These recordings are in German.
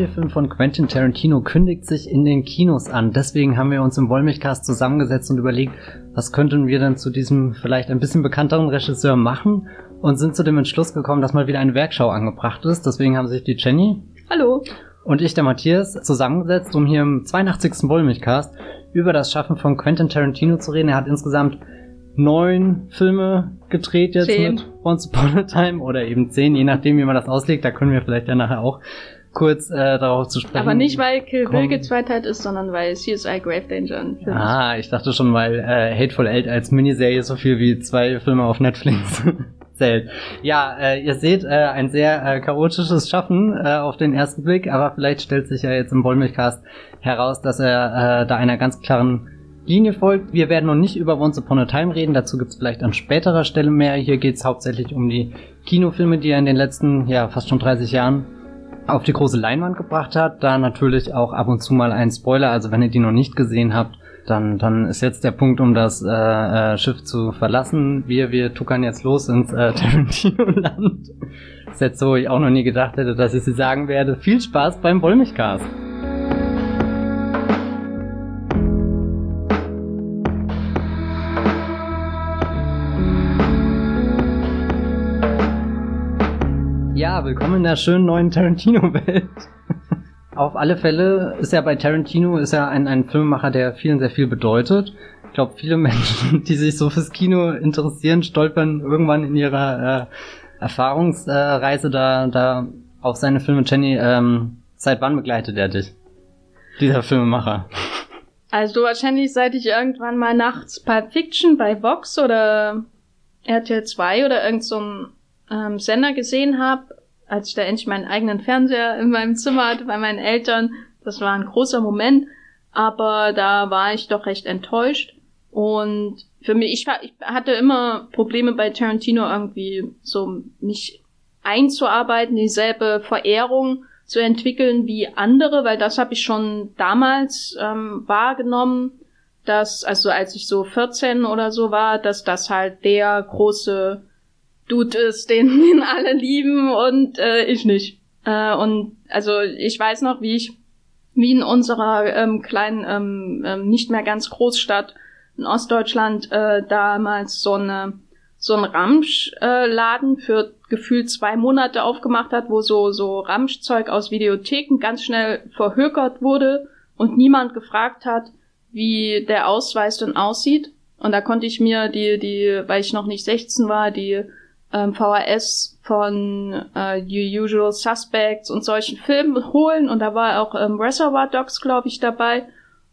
neue Film von Quentin Tarantino kündigt sich in den Kinos an. Deswegen haben wir uns im Wollmilchcast zusammengesetzt und überlegt, was könnten wir denn zu diesem vielleicht ein bisschen bekannteren Regisseur machen und sind zu dem Entschluss gekommen, dass mal wieder eine Werkschau angebracht ist. Deswegen haben sich die Jenny Hallo. und ich, der Matthias, zusammengesetzt, um hier im 82. Wollmilchcast über das Schaffen von Quentin Tarantino zu reden. Er hat insgesamt neun Filme gedreht jetzt Zehn. mit Once Upon a Time oder eben zehn, je nachdem, wie man das auslegt. Da können wir vielleicht ja nachher auch kurz äh, darauf zu sprechen. Aber nicht, weil Kill Bill gezweiteilt ist, sondern weil CSI Grave Danger ein Film ist. Ah, ich dachte schon, weil äh, Hateful Eight als Miniserie so viel wie zwei Filme auf Netflix zählt. Ja, äh, ihr seht äh, ein sehr äh, chaotisches Schaffen äh, auf den ersten Blick, aber vielleicht stellt sich ja jetzt im Wollmilchcast heraus, dass er äh, da einer ganz klaren Linie folgt. Wir werden noch nicht über Once Upon a Time reden, dazu gibt's vielleicht an späterer Stelle mehr. Hier geht's hauptsächlich um die Kinofilme, die er in den letzten, ja, fast schon 30 Jahren auf die große Leinwand gebracht hat. Da natürlich auch ab und zu mal ein Spoiler, also wenn ihr die noch nicht gesehen habt, dann, dann ist jetzt der Punkt, um das äh, äh, Schiff zu verlassen. Wir, wir tuckern jetzt los ins äh, Tarantino-Land. Ist jetzt so, ich auch noch nie gedacht hätte, dass ich sie sagen werde. Viel Spaß beim Wollmilchcast. Ja, willkommen in der schönen neuen Tarantino-Welt. Auf alle Fälle ist er bei Tarantino ist er ein, ein Filmemacher, der vielen sehr viel bedeutet. Ich glaube, viele Menschen, die sich so fürs Kino interessieren, stolpern irgendwann in ihrer äh, Erfahrungsreise da, da auf seine Filme. Jenny, ähm, seit wann begleitet er dich? Dieser Filmemacher. Also wahrscheinlich seit ich irgendwann mal nachts Pulp Fiction bei Vox oder RTL 2 oder irgend so ähm, Sender gesehen habe, als ich da endlich meinen eigenen Fernseher in meinem Zimmer hatte bei meinen Eltern. Das war ein großer Moment, aber da war ich doch recht enttäuscht. Und für mich, ich, ich hatte immer Probleme bei Tarantino irgendwie so mich einzuarbeiten, dieselbe Verehrung zu entwickeln wie andere, weil das habe ich schon damals ähm, wahrgenommen, dass, also als ich so 14 oder so war, dass das halt der große Dude ist, den, den alle lieben und äh, ich nicht. Äh, und also ich weiß noch, wie ich, wie in unserer ähm, kleinen, ähm, ähm, nicht mehr ganz Großstadt in Ostdeutschland äh, damals so eine so ein Ramsch-Laden für gefühlt zwei Monate aufgemacht hat, wo so so Ramschzeug aus Videotheken ganz schnell verhökert wurde und niemand gefragt hat, wie der Ausweis denn aussieht. Und da konnte ich mir die, die, weil ich noch nicht 16 war, die ähm, VHS von äh, The Usual Suspects und solchen Filmen holen. Und da war auch ähm, Reservoir Dogs, glaube ich, dabei.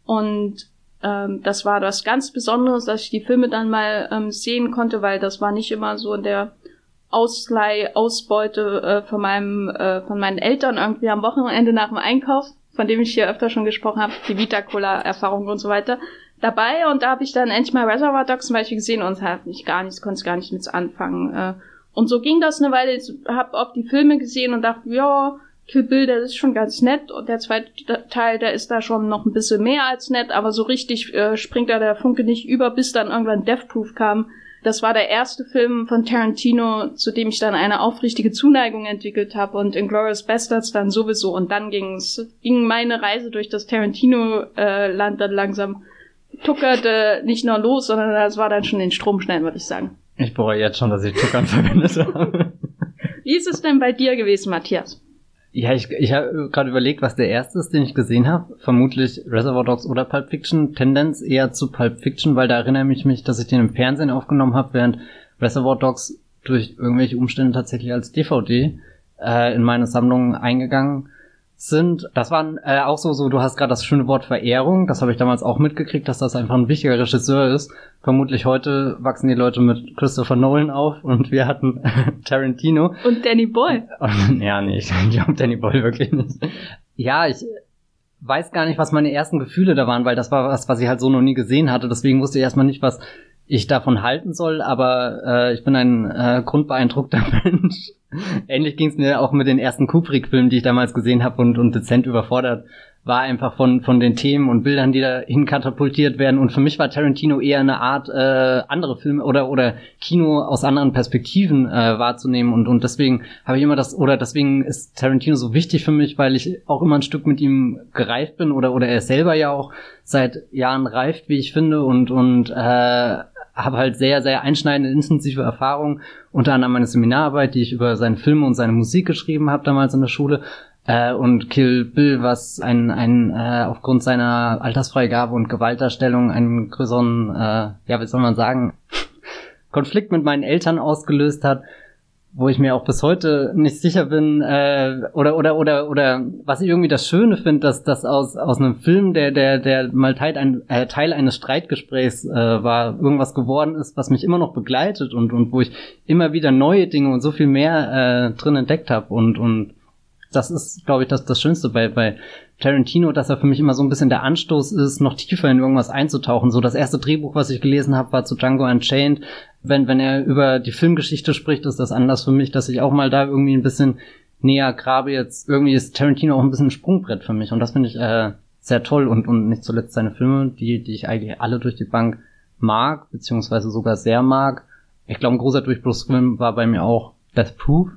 Und ähm, das war was ganz Besonderes, dass ich die Filme dann mal ähm, sehen konnte, weil das war nicht immer so in der Ausleih, Ausbeute äh, von meinem, äh, von meinen Eltern irgendwie am Wochenende nach dem Einkauf, von dem ich hier öfter schon gesprochen habe, die Vita Cola Erfahrung und so weiter dabei und da habe ich dann endlich mal Reservoir Dogs zum Beispiel gesehen und habe nicht gar nichts, konnte gar nicht mit anfangen. Äh, und so ging das eine Weile. Ich habe auch die Filme gesehen und dachte, ja, Kill Bill, der ist schon ganz nett und der zweite Teil, der ist da schon noch ein bisschen mehr als nett, aber so richtig äh, springt da der Funke nicht über, bis dann irgendwann Death Proof kam. Das war der erste Film von Tarantino, zu dem ich dann eine aufrichtige Zuneigung entwickelt habe und Inglourious Bastards dann sowieso. Und dann ging's, ging meine Reise durch das Tarantino-Land dann langsam tuckerte nicht nur los, sondern das war dann schon den Strom schnell, würde ich sagen. Ich bereue jetzt schon, dass ich Tuckern verwendet habe. Wie ist es denn bei dir gewesen, Matthias? Ja, ich, ich habe gerade überlegt, was der erste ist, den ich gesehen habe. Vermutlich Reservoir Dogs oder Pulp Fiction. Tendenz eher zu Pulp Fiction, weil da erinnere ich mich, dass ich den im Fernsehen aufgenommen habe, während Reservoir Dogs durch irgendwelche Umstände tatsächlich als DVD äh, in meine Sammlung eingegangen sind. Das waren äh, auch so, so, du hast gerade das schöne Wort Verehrung, das habe ich damals auch mitgekriegt, dass das einfach ein wichtiger Regisseur ist. Vermutlich heute wachsen die Leute mit Christopher Nolan auf und wir hatten Tarantino. Und Danny Boy. Und, ja, nee, ich glaube Danny Boy wirklich nicht. Ja, ich weiß gar nicht, was meine ersten Gefühle da waren, weil das war was, was ich halt so noch nie gesehen hatte. Deswegen wusste ich erstmal nicht, was ich davon halten soll, aber äh, ich bin ein äh, grundbeeindruckter Mensch. Ähnlich ging es mir auch mit den ersten Kubrick-Filmen, die ich damals gesehen habe und, und dezent überfordert war einfach von, von den Themen und Bildern, die da hinkatapultiert werden. Und für mich war Tarantino eher eine Art, äh, andere Filme oder, oder Kino aus anderen Perspektiven äh, wahrzunehmen. Und, und deswegen habe ich immer das, oder deswegen ist Tarantino so wichtig für mich, weil ich auch immer ein Stück mit ihm gereift bin oder, oder er selber ja auch seit Jahren reift, wie ich finde, und, und äh, habe halt sehr, sehr einschneidende, intensive Erfahrungen, unter anderem meine Seminararbeit, die ich über seine Filme und seine Musik geschrieben habe damals in der Schule. Äh, und Kill Bill, was ein, ein äh, aufgrund seiner Altersfreigabe und Gewaltdarstellung einen größeren, äh, ja, wie soll man sagen, Konflikt mit meinen Eltern ausgelöst hat wo ich mir auch bis heute nicht sicher bin, äh, oder oder oder oder was ich irgendwie das Schöne finde, dass das aus aus einem Film, der der der mal Teil, ein, äh, Teil eines Streitgesprächs äh, war, irgendwas geworden ist, was mich immer noch begleitet und und wo ich immer wieder neue Dinge und so viel mehr äh, drin entdeckt habe und und das ist, glaube ich, das das Schönste bei bei Tarantino, dass er für mich immer so ein bisschen der Anstoß ist, noch tiefer in irgendwas einzutauchen. So das erste Drehbuch, was ich gelesen habe, war zu Django Unchained. Wenn, wenn er über die Filmgeschichte spricht, ist das anders für mich, dass ich auch mal da irgendwie ein bisschen näher grabe. Jetzt irgendwie ist Tarantino auch ein bisschen ein Sprungbrett für mich und das finde ich äh, sehr toll und, und nicht zuletzt seine Filme, die, die ich eigentlich alle durch die Bank mag, beziehungsweise sogar sehr mag. Ich glaube, ein großer Durchbruchsfilm war bei mir auch Death Proof.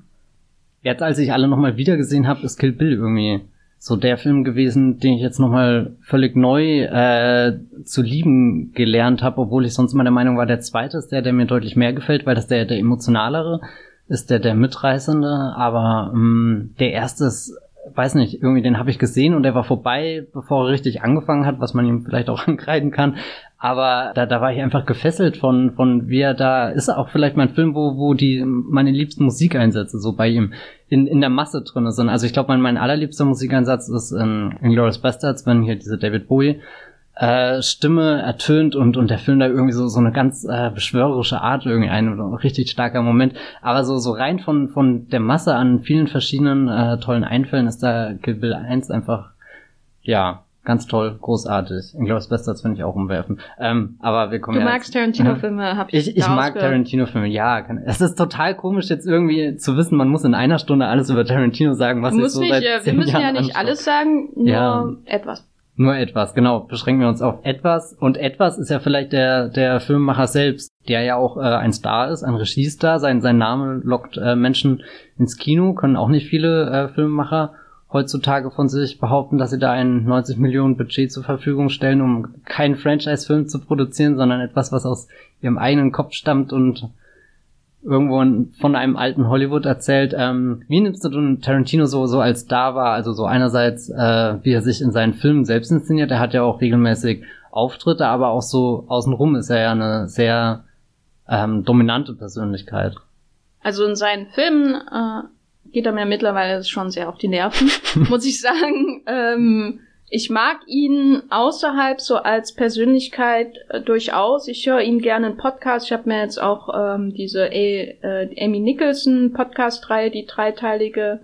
Jetzt, als ich alle nochmal wiedergesehen habe, ist Kill Bill irgendwie so der Film gewesen, den ich jetzt nochmal völlig neu äh, zu lieben gelernt habe, obwohl ich sonst immer der Meinung war, der zweite ist der, der mir deutlich mehr gefällt, weil das der, der emotionalere ist, der, der mitreißende, aber mh, der erste ist weiß nicht, irgendwie den habe ich gesehen und der war vorbei, bevor er richtig angefangen hat, was man ihm vielleicht auch ankreiden kann. Aber da, da war ich einfach gefesselt von, von wie er da ist auch vielleicht mein Film, wo, wo die meine liebsten Musikeinsätze so bei ihm in, in der Masse drin sind. Also ich glaube, mein, mein allerliebster Musikeinsatz ist in Inglourious Bastards, wenn hier diese David Bowie äh, Stimme ertönt und, und der Film da irgendwie so, so eine ganz äh, beschwörerische Art irgendwie ein oder richtig starker Moment. Aber so, so rein von, von der Masse an vielen verschiedenen äh, tollen Einfällen ist da Kill Bill 1 einfach, ja, ganz toll, großartig. Ich glaube, das Beste finde ich auch umwerfen. Ähm, aber wir kommen Du ja magst Tarantino-Filme, hab ich Ich, ich mag. Tarantino-Filme, ja. kann- Es ist total komisch jetzt irgendwie zu wissen, man muss in einer Stunde alles über Tarantino sagen, was ich Muss so nicht, seit äh, wir zehn müssen ja Jahren nicht anschaue. alles sagen, nur Ja. etwas. Nur etwas, genau. Beschränken wir uns auf etwas. Und etwas ist ja vielleicht der, der Filmemacher selbst, der ja auch äh, ein Star ist, ein Regiestar. Sein, sein Name lockt äh, Menschen ins Kino, können auch nicht viele äh, Filmemacher heutzutage von sich behaupten, dass sie da ein 90 Millionen Budget zur Verfügung stellen, um keinen Franchise-Film zu produzieren, sondern etwas, was aus ihrem eigenen Kopf stammt und irgendwo von einem alten Hollywood erzählt. Ähm, wie nimmst du Tarantino so, so als Star wahr? Also so einerseits, äh, wie er sich in seinen Filmen selbst inszeniert. Er hat ja auch regelmäßig Auftritte, aber auch so außenrum ist er ja eine sehr ähm, dominante Persönlichkeit. Also in seinen Filmen äh, geht er mir mittlerweile schon sehr auf die Nerven, muss ich sagen. Ähm, ich mag ihn außerhalb so als Persönlichkeit äh, durchaus. Ich höre ihn gerne in Podcasts. Ich habe mir jetzt auch ähm, diese A äh, Amy Nicholson Podcast-Reihe, die dreiteilige,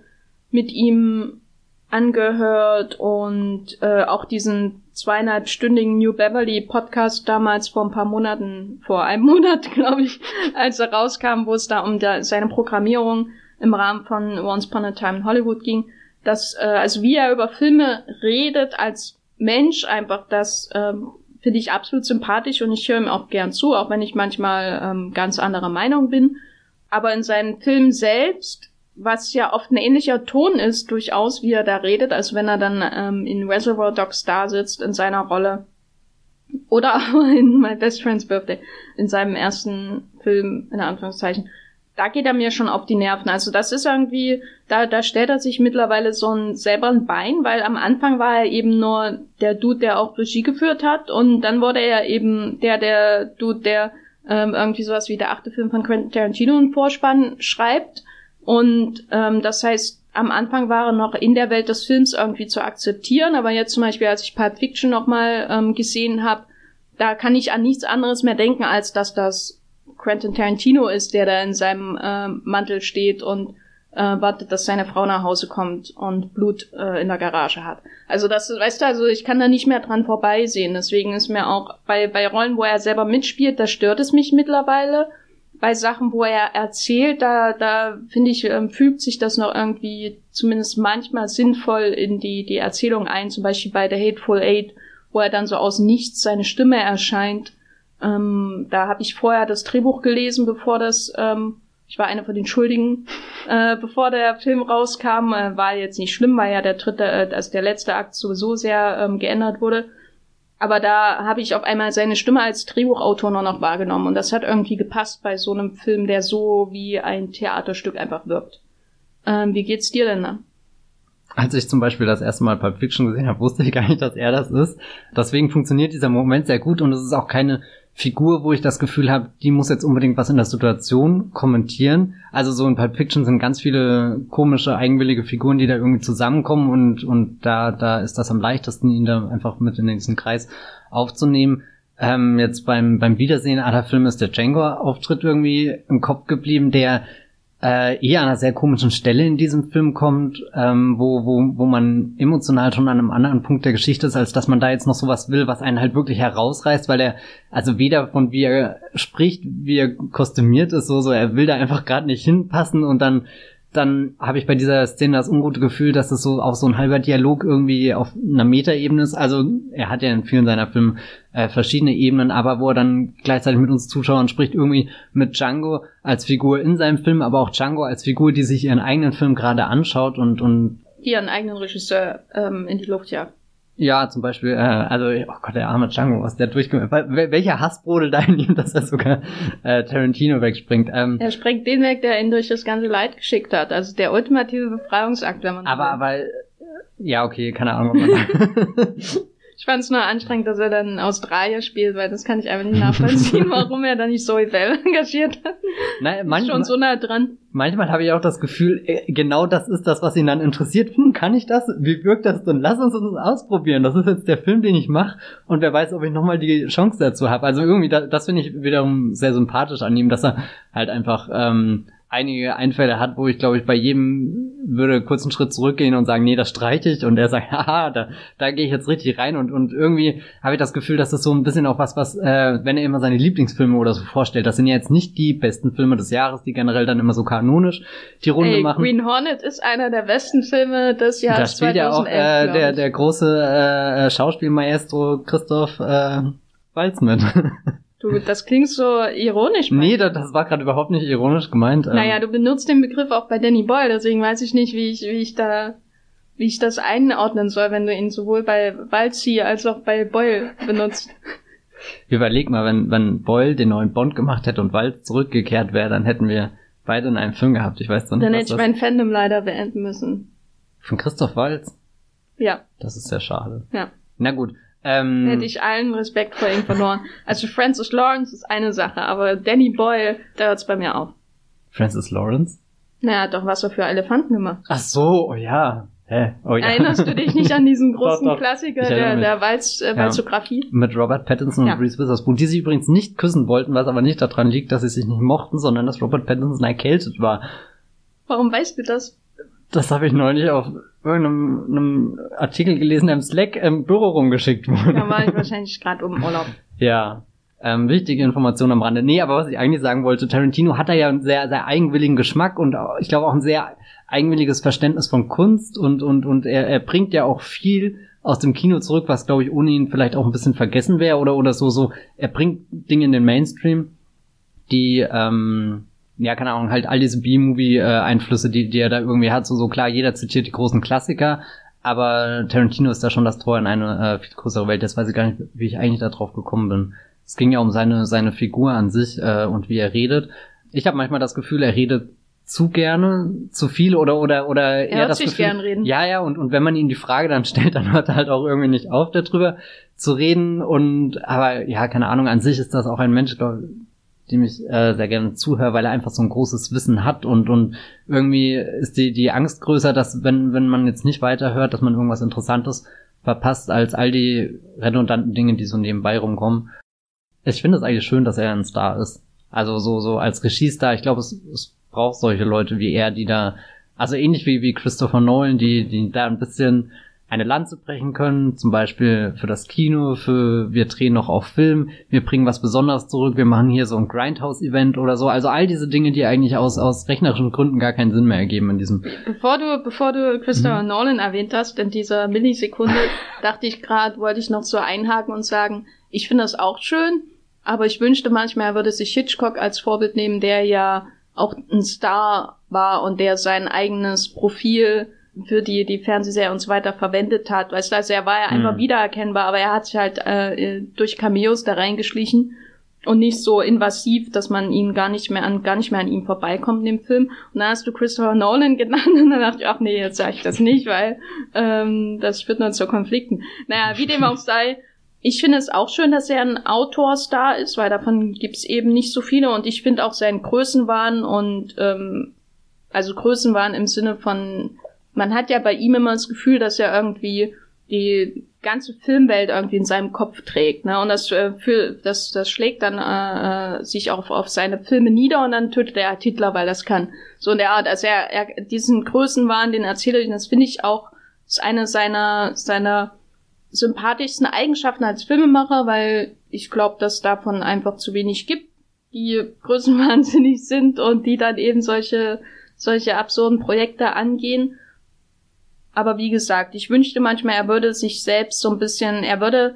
mit ihm angehört und äh, auch diesen zweieinhalbstündigen New Beverly Podcast damals vor ein paar Monaten, vor einem Monat, glaube ich, als er rauskam, wo es da um da, seine Programmierung im Rahmen von Once Upon a Time in Hollywood ging, dass, äh, also wie er über Filme redet als Mensch einfach, das ähm, finde ich absolut sympathisch und ich höre ihm auch gern zu, auch wenn ich manchmal ähm, ganz anderer Meinung bin. Aber in seinen Filmen selbst, was ja oft ein ähnlicher Ton ist, durchaus, wie er da redet, als wenn er dann ähm, in Reservoir Dogs da sitzt in seiner Rolle. Oder auch in My Best Friend's Birthday, in seinem ersten Film, in Anführungszeichen. Da geht er mir schon auf die Nerven. Also das ist irgendwie, da, da stellt er sich mittlerweile so ein selber ein Bein, weil am Anfang war er eben nur der Dude, der auch Regie geführt hat und dann wurde er eben der, der Dude, der ähm, irgendwie sowas wie der achte Film von Quentin Tarantino im Vorspann schreibt. Und ähm, das heißt, am Anfang war er noch in der Welt des Films irgendwie zu akzeptieren, aber jetzt zum Beispiel, als ich Pulp Fiction nochmal ähm, gesehen habe, da kann ich an nichts anderes mehr denken, als dass das Quentin Tarantino ist, der da in seinem ähm, Mantel steht und äh, wartet, dass seine Frau nach Hause kommt und Blut äh, in der Garage hat. Also das, weißt du, also ich kann da nicht mehr dran vorbeisehen. Deswegen ist mir auch bei, bei Rollen, wo er selber mitspielt, da stört es mich mittlerweile. bei Sachen, wo er erzählt, da, da finde ich, ähm, fügt sich das noch irgendwie zumindest manchmal sinnvoll in die, die Erzählung ein, zum Beispiel bei The Hateful Eight, wo er dann so aus nichts seine Stimme erscheint. Ähm, da habe ich vorher das Drehbuch gelesen, bevor das, ähm, ich war einer von den Schuldigen, äh, bevor der Film rauskam, äh, war jetzt nicht schlimm, weil ja der dritte, äh, also der letzte Akt sowieso sehr ähm, geändert wurde. Aber da habe ich auf einmal seine Stimme als Drehbuchautor nur noch wahrgenommen und das hat irgendwie gepasst bei so einem Film, der so wie ein Theaterstück einfach wirkt. Ähm, wie geht's dir denn da? Als ich zum Beispiel das erste Mal Pulp Fiction gesehen habe, wusste ich gar nicht, dass er das ist. Deswegen funktioniert dieser Moment sehr gut und es ist auch keine Figur, wo ich das Gefühl habe, die muss jetzt unbedingt was in der Situation kommentieren. Also so in Pulp Fiction sind ganz viele komische, eigenwillige Figuren, die da irgendwie zusammenkommen und, und da, da ist das am leichtesten, ihn da einfach mit in diesen Kreis aufzunehmen. Ähm, jetzt beim, beim Wiedersehen aller Filme ist der Django-Auftritt irgendwie im Kopf geblieben, der äh, eher an einer sehr komischen Stelle in diesem Film kommt, ähm, wo, wo, wo man emotional schon an einem anderen Punkt der Geschichte ist, als dass man da jetzt noch sowas will, was einen halt wirklich herausreißt, weil er, also weder von wie er spricht, wie er kostümiert ist, so, so, er will da einfach gerade nicht hinpassen und dann dann habe ich bei dieser Szene das ungute Gefühl, dass es so auch so ein halber Dialog irgendwie auf einer Metaebene ist. Also er hat ja in vielen seiner Filme äh, verschiedene Ebenen, aber wo er dann gleichzeitig mit uns Zuschauern spricht, irgendwie mit Django als Figur in seinem Film, aber auch Django als Figur, die sich ihren eigenen Film gerade anschaut und und die ihren eigenen Regisseur ähm, in die Luft jagt. Ja, zum Beispiel, äh, also, oh Gott, der arme Django, was der durchgemacht Welcher Hass brodelt da in ihm, dass er sogar äh, Tarantino wegspringt? Ähm, er springt den weg, der ihn durch das ganze Leid geschickt hat. Also der ultimative Befreiungsakt, wenn man Aber, will. aber, ja, okay, keine Ahnung. Ich fand es nur anstrengend, dass er dann Australier spielt, weil das kann ich einfach nicht nachvollziehen, warum er da nicht Zoe Bell engagiert hat. Nein, manchmal, schon so nah dran. Manchmal habe ich auch das Gefühl, äh, genau das ist das, was ihn dann interessiert. Hm, kann ich das? Wie wirkt das? Dann lass uns das ausprobieren. Das ist jetzt der Film, den ich mache und wer weiß, ob ich nochmal die Chance dazu habe. Also irgendwie, das, das finde ich wiederum sehr sympathisch an ihm, dass er halt einfach ähm, einige Einfälle hat, wo ich glaube ich bei jedem würde kurz einen Schritt zurückgehen und sagen, nee, das streiche ich und er sagt, haha, da, da gehe ich jetzt richtig rein und, und irgendwie habe ich das Gefühl, dass das so ein bisschen auch was, was, äh, wenn er immer seine Lieblingsfilme oder so vorstellt, das sind ja jetzt nicht die besten Filme des Jahres, die generell dann immer so kanonisch die Runde Ey, machen. Green Hornet ist einer der besten Filme des Jahres. Da spielt 2011, ja auch äh, der, der große äh, Schauspielmaestro Christoph äh, Walz mit. Du, das klingt so ironisch. Nee, das, das war gerade überhaupt nicht ironisch gemeint. Ähm. Naja, du benutzt den Begriff auch bei Danny Boyle, deswegen weiß ich nicht, wie ich, wie ich da, wie ich das einordnen soll, wenn du ihn sowohl bei Walzi als auch bei Boyle benutzt. Überleg mal, wenn, wenn Boyle den neuen Bond gemacht hätte und Walz zurückgekehrt wäre, dann hätten wir beide in einem Film gehabt. Ich weiß nicht. Dann hätte ich mein Fandom leider beenden müssen. Von Christoph Walz? Ja. Das ist sehr schade. Ja. Na gut, ähm, Hätte ich allen Respekt vor ihm verloren. Also Francis Lawrence ist eine Sache, aber Danny Boyle, da hört's bei mir auf. Francis Lawrence? Naja, doch was er für Elefanten gemacht. Ach so, oh ja. Hä? Oh, ja. Erinnerst du dich nicht an diesen großen doch, doch. Klassiker der, der Walz, äh, Walzografie? Ja, mit Robert Pattinson ja. und Reese Witherspoon, die sich übrigens nicht küssen wollten, was aber nicht daran liegt, dass sie sich nicht mochten, sondern dass Robert Pattinson erkältet war. Warum weißt du das? Das habe ich neulich auf irgendeinem einem Artikel gelesen, der im Slack im Büro rumgeschickt wurde. Da war ich wahrscheinlich gerade um Urlaub. Ja. Ähm, wichtige Information am Rande. Nee, aber was ich eigentlich sagen wollte, Tarantino hat da ja einen sehr, sehr eigenwilligen Geschmack und ich glaube auch ein sehr eigenwilliges Verständnis von Kunst und, und, und er, er bringt ja auch viel aus dem Kino zurück, was glaube ich ohne ihn vielleicht auch ein bisschen vergessen wäre oder, oder so, so. Er bringt Dinge in den Mainstream, die, ähm, ja, keine Ahnung, halt all diese B-Movie-Einflüsse, die, die er da irgendwie hat. So, so klar, jeder zitiert die großen Klassiker, aber Tarantino ist da schon das Tor in eine äh, viel größere Welt. Jetzt weiß ich gar nicht, wie ich eigentlich da drauf gekommen bin. Es ging ja um seine, seine Figur an sich äh, und wie er redet. Ich habe manchmal das Gefühl, er redet zu gerne, zu viel oder oder oder er eher das Gefühl, gern reden. Ja, ja, und und wenn man ihm die Frage dann stellt, dann hört er halt auch irgendwie nicht auf darüber zu reden und aber ja, keine Ahnung, an sich ist das auch ein Mensch, glaub, dem ich äh, sehr gerne zuhöre, weil er einfach so ein großes Wissen hat und und irgendwie ist die die Angst größer, dass wenn wenn man jetzt nicht weiterhört, dass man irgendwas Interessantes verpasst, als all die redundanten Dinge, die so nebenbei rumkommen. Ich finde es eigentlich schön, dass er ein Star ist. Also so so als Regiestar. Ich glaube, es, es braucht solche Leute wie er, die da also ähnlich wie wie Christopher Nolan, die die da ein bisschen eine Lanze brechen können, zum Beispiel für das Kino, für wir drehen noch auf Film, wir bringen was Besonderes zurück, wir machen hier so ein Grindhouse-Event oder so. Also all diese Dinge, die eigentlich aus, aus rechnerischen Gründen gar keinen Sinn mehr ergeben in diesem. Bevor du, bevor du Christopher mhm. Nolan erwähnt hast, in dieser Millisekunde, dachte ich gerade, wollte ich noch so einhaken und sagen, ich finde das auch schön, aber ich wünschte manchmal, er würde sich Hitchcock als Vorbild nehmen, der ja auch ein Star war und der sein eigenes Profil für die die Fernsehserie und so weiter verwendet hat. Weißt du, also er war ja einfach mhm. wiedererkennbar, aber er hat sich halt äh, durch Cameos da reingeschlichen und nicht so invasiv, dass man ihn gar nicht mehr an gar nicht mehr an ihm vorbeikommt in dem Film. Und dann hast du Christopher Nolan genannt und dann dachte ich, ach nee, jetzt sage ich das nicht, weil ähm, das führt nur zu Konflikten. Naja, wie dem auch sei, ich finde es auch schön, dass er ein Autorstar ist, weil davon gibt's eben nicht so viele und ich finde auch seinen Größenwahn und ähm, also Größenwahn im Sinne von man hat ja bei ihm immer das Gefühl, dass er irgendwie die ganze Filmwelt irgendwie in seinem Kopf trägt, ne? Und das äh, für, das das schlägt dann äh, äh, sich auch auf seine Filme nieder und dann tötet er Titler, weil das kann. So in der Art, also er, er diesen Größenwahn, den Erzähler, das finde ich auch ist eine seiner seiner sympathischsten Eigenschaften als Filmemacher, weil ich glaube, dass davon einfach zu wenig gibt, die größenwahnsinnig sind und die dann eben solche solche absurden Projekte angehen. Aber wie gesagt, ich wünschte manchmal, er würde sich selbst so ein bisschen, er würde,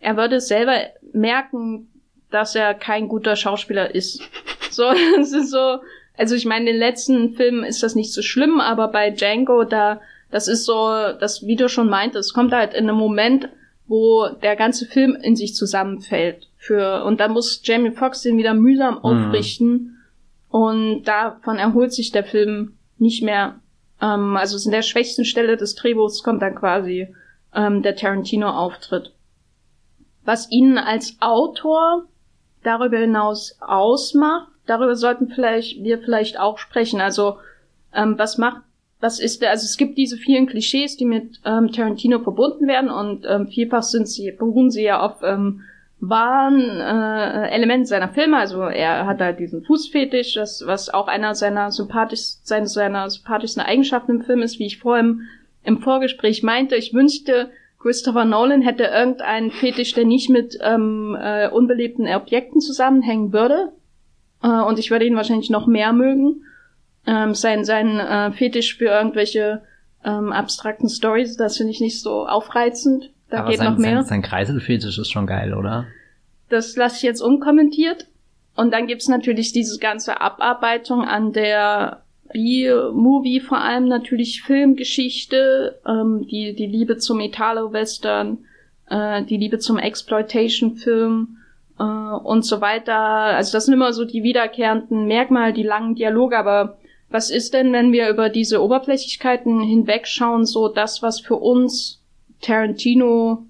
er würde selber merken, dass er kein guter Schauspieler ist. So, es ist so, also ich meine, in den letzten Filmen ist das nicht so schlimm, aber bei Django, da, das ist so, das, wie du schon meintest, kommt halt in einem Moment, wo der ganze Film in sich zusammenfällt. Für, und da muss Jamie Foxx den wieder mühsam mhm. aufrichten. Mhm. Und davon erholt sich der Film nicht mehr ähm, also in der schwächsten Stelle des Drehbuchs kommt dann quasi ähm, der Tarantino-Auftritt. Was ihn als Autor darüber hinaus ausmacht, darüber sollten vielleicht wir vielleicht auch sprechen. Also ähm, was macht, was ist der? Also es gibt diese vielen Klischees, die mit ähm, Tarantino verbunden werden und ähm, vielfach sind sie beruhen sie ja auf ähm, waren äh, Elemente seiner Filme. Also er hat halt diesen Fußfetisch, das, was auch einer seiner, sympathisch, seiner, seiner sympathischsten Eigenschaften im Film ist, wie ich vorhin im, im Vorgespräch meinte. Ich wünschte, Christopher Nolan hätte irgendeinen Fetisch, der nicht mit ähm, äh, unbelebten Objekten zusammenhängen würde. Äh, und ich würde ihn wahrscheinlich noch mehr mögen. Ähm, sein sein äh, Fetisch für irgendwelche ähm, abstrakten Stories, das finde ich nicht so aufreizend. Da Aber geht sein, noch mehr. Sein, sein Kreiselfetisch ist schon geil, oder? Das lasse ich jetzt unkommentiert. Und dann gibt's natürlich diese ganze Abarbeitung an der B-Movie, vor allem natürlich Filmgeschichte, ähm, die, die Liebe zum Italo-Western, äh, die Liebe zum Exploitation-Film äh, und so weiter. Also das sind immer so die wiederkehrenden Merkmale, die langen Dialoge, aber was ist denn, wenn wir über diese Oberflächlichkeiten hinwegschauen, so das, was für uns Tarantino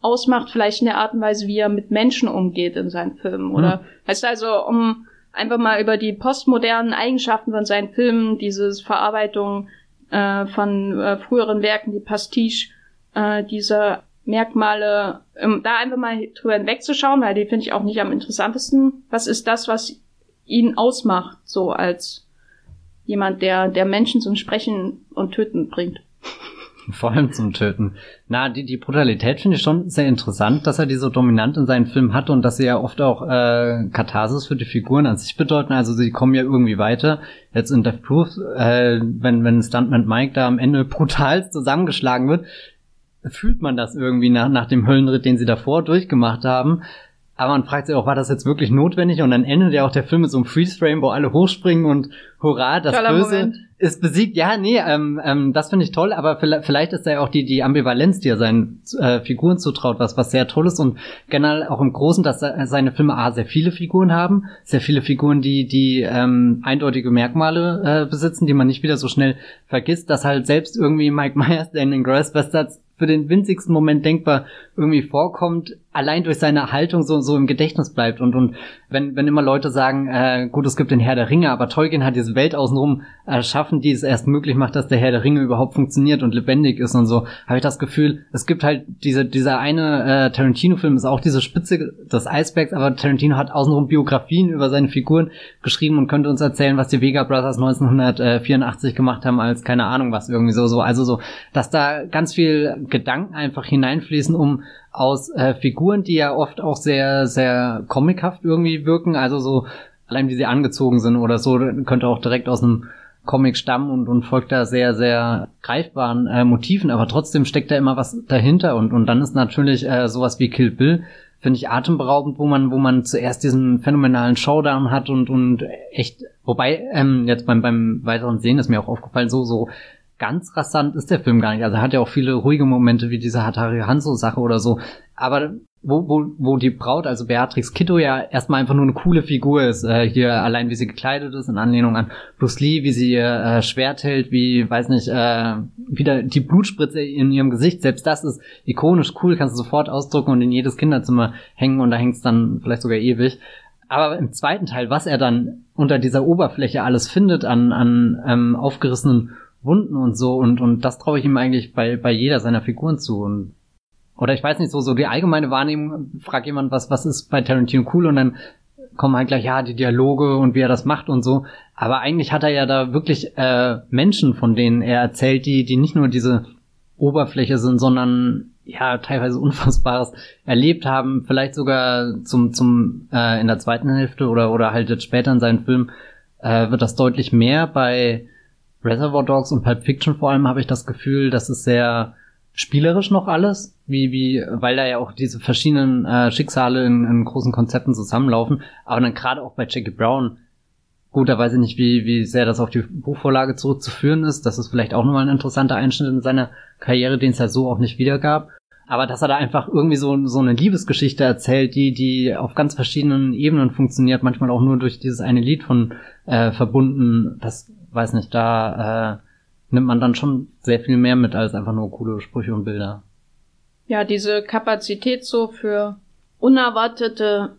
ausmacht, vielleicht in der Art und Weise, wie er mit Menschen umgeht in seinen Filmen, oder? Hm. Heißt also, um einfach mal über die postmodernen Eigenschaften von seinen Filmen, dieses Verarbeitung äh, von äh, früheren Werken, die Pastiche, äh, diese Merkmale, um da einfach mal drüber hinwegzuschauen, weil die finde ich auch nicht am interessantesten. Was ist das, was ihn ausmacht, so als jemand, der, der Menschen zum Sprechen und Töten bringt? Vor allem zum Töten. Na, die, die Brutalität finde ich schon sehr interessant, dass er die so dominant in seinen Filmen hat und dass sie ja oft auch äh, Katharsis für die Figuren an sich bedeuten. Also sie kommen ja irgendwie weiter. Jetzt in Death Proof, äh, wenn, wenn Stuntman Mike da am Ende brutal zusammengeschlagen wird, fühlt man das irgendwie nach, nach dem Höllenritt, den sie davor durchgemacht haben. Aber man fragt sich auch, war das jetzt wirklich notwendig? Und dann endet ja auch der Film mit so einem Freeze-Frame, wo alle hochspringen und hurra, das Toller Böse Moment. Ist besiegt. Ja, nee, ähm, ähm, das finde ich toll, aber vielleicht ist da ja auch die, die Ambivalenz, die er seinen äh, Figuren zutraut, was, was sehr toll ist und generell auch im Großen, dass seine Filme A, sehr viele Figuren haben, sehr viele Figuren, die, die ähm, eindeutige Merkmale äh, besitzen, die man nicht wieder so schnell vergisst, dass halt selbst irgendwie Mike Myers, den Grass Bastards für den winzigsten Moment denkbar irgendwie vorkommt, allein durch seine Haltung so, so im Gedächtnis bleibt. Und, und wenn, wenn immer Leute sagen, äh, gut, es gibt den Herr der Ringe, aber Tolkien hat diese Welt außenrum erschaffen, die es erst möglich macht, dass der Herr der Ringe überhaupt funktioniert und lebendig ist und so, habe ich das Gefühl, es gibt halt diese, dieser eine äh, Tarantino-Film ist auch diese Spitze des Eisbergs, aber Tarantino hat außenrum Biografien über seine Figuren geschrieben und könnte uns erzählen, was die Vega Brothers 1984 gemacht haben, als keine Ahnung was irgendwie so, so. Also so, dass da ganz viel Gedanken einfach hineinfließen, um aus äh, Figuren, die ja oft auch sehr, sehr comichaft irgendwie wirken, also so allein wie sie angezogen sind oder so, könnte auch direkt aus einem Comic stammen und, und folgt da sehr, sehr greifbaren äh, Motiven, aber trotzdem steckt da immer was dahinter und, und dann ist natürlich äh, sowas wie Kill Bill, finde ich atemberaubend, wo man, wo man zuerst diesen phänomenalen Showdown hat und, und echt, wobei, ähm, jetzt beim, beim weiteren Sehen ist mir auch aufgefallen, so, so ganz rasant ist der Film gar nicht. Also er hat ja auch viele ruhige Momente wie diese Hatari Hanzo Sache oder so. Aber wo, wo, wo die Braut, also Beatrix Kiddo ja erstmal einfach nur eine coole Figur ist, äh, hier allein wie sie gekleidet ist, in Anlehnung an Bruce Lee, wie sie ihr äh, Schwert hält, wie, weiß nicht, äh, wieder die Blutspritze in ihrem Gesicht, selbst das ist ikonisch cool, kannst du sofort ausdrucken und in jedes Kinderzimmer hängen und da hängt's dann vielleicht sogar ewig. Aber im zweiten Teil, was er dann unter dieser Oberfläche alles findet an, an ähm, aufgerissenen Wunden und so und, und das traue ich ihm eigentlich bei, bei jeder seiner Figuren zu und oder ich weiß nicht, so, so die allgemeine Wahrnehmung, fragt jemand, was, was ist bei Tarantino cool und dann kommen halt gleich, ja, die Dialoge und wie er das macht und so. Aber eigentlich hat er ja da wirklich äh, Menschen, von denen er erzählt, die, die nicht nur diese Oberfläche sind, sondern ja, teilweise Unfassbares erlebt haben, vielleicht sogar zum, zum äh, in der zweiten Hälfte oder, oder halt jetzt später in seinen Filmen äh, wird das deutlich mehr bei Reservoir Dogs und Pulp Fiction vor allem habe ich das Gefühl, das ist sehr spielerisch noch alles, wie, wie, weil da ja auch diese verschiedenen äh, Schicksale in, in großen Konzepten zusammenlaufen. Aber dann gerade auch bei Jackie Brown, gut, da weiß ich nicht, wie, wie sehr das auf die Buchvorlage zurückzuführen ist. Das ist vielleicht auch nochmal ein interessanter Einschnitt in seiner Karriere, den es ja so auch nicht wiedergab. Aber dass er da einfach irgendwie so, so eine Liebesgeschichte erzählt, die, die auf ganz verschiedenen Ebenen funktioniert, manchmal auch nur durch dieses eine Lied von äh, verbunden, das weiß nicht, da äh, nimmt man dann schon sehr viel mehr mit als einfach nur coole Sprüche und Bilder. Ja, diese Kapazität so für unerwartete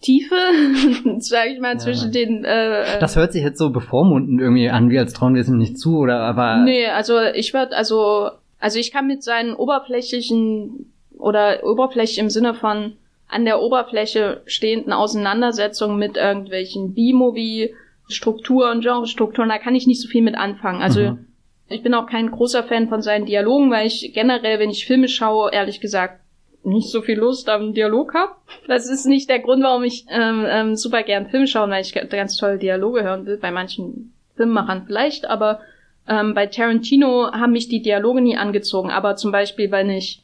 Tiefe, sag ich mal, ja. zwischen den. Äh, äh, das hört sich jetzt so bevormundend irgendwie an, wie als trauen wir es ihm nicht zu, oder aber. Nee, also ich würde, also, also ich kann mit seinen oberflächlichen oder Oberfläche im Sinne von an der Oberfläche stehenden Auseinandersetzungen mit irgendwelchen B-Movie Strukturen, Genrestrukturen, da kann ich nicht so viel mit anfangen. Also mhm. ich bin auch kein großer Fan von seinen Dialogen, weil ich generell, wenn ich Filme schaue, ehrlich gesagt nicht so viel Lust am Dialog habe. Das ist nicht der Grund, warum ich ähm, ähm, super gern Filme schaue, weil ich ganz tolle Dialoge hören will. Bei manchen Filmemachern vielleicht, aber ähm, bei Tarantino haben mich die Dialoge nie angezogen. Aber zum Beispiel, wenn ich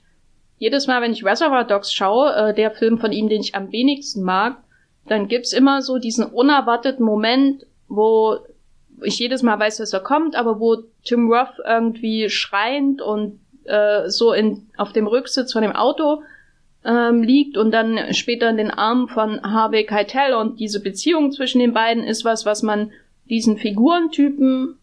jedes Mal, wenn ich Reservoir Dogs schaue, äh, der Film von ihm, den ich am wenigsten mag, dann gibt's immer so diesen unerwarteten Moment, wo ich jedes Mal weiß, dass er kommt, aber wo Tim Roth irgendwie schreiend und äh, so in, auf dem Rücksitz von dem Auto ähm, liegt und dann später in den Armen von Harvey Keitel und diese Beziehung zwischen den beiden ist was, was man diesen Figurentypen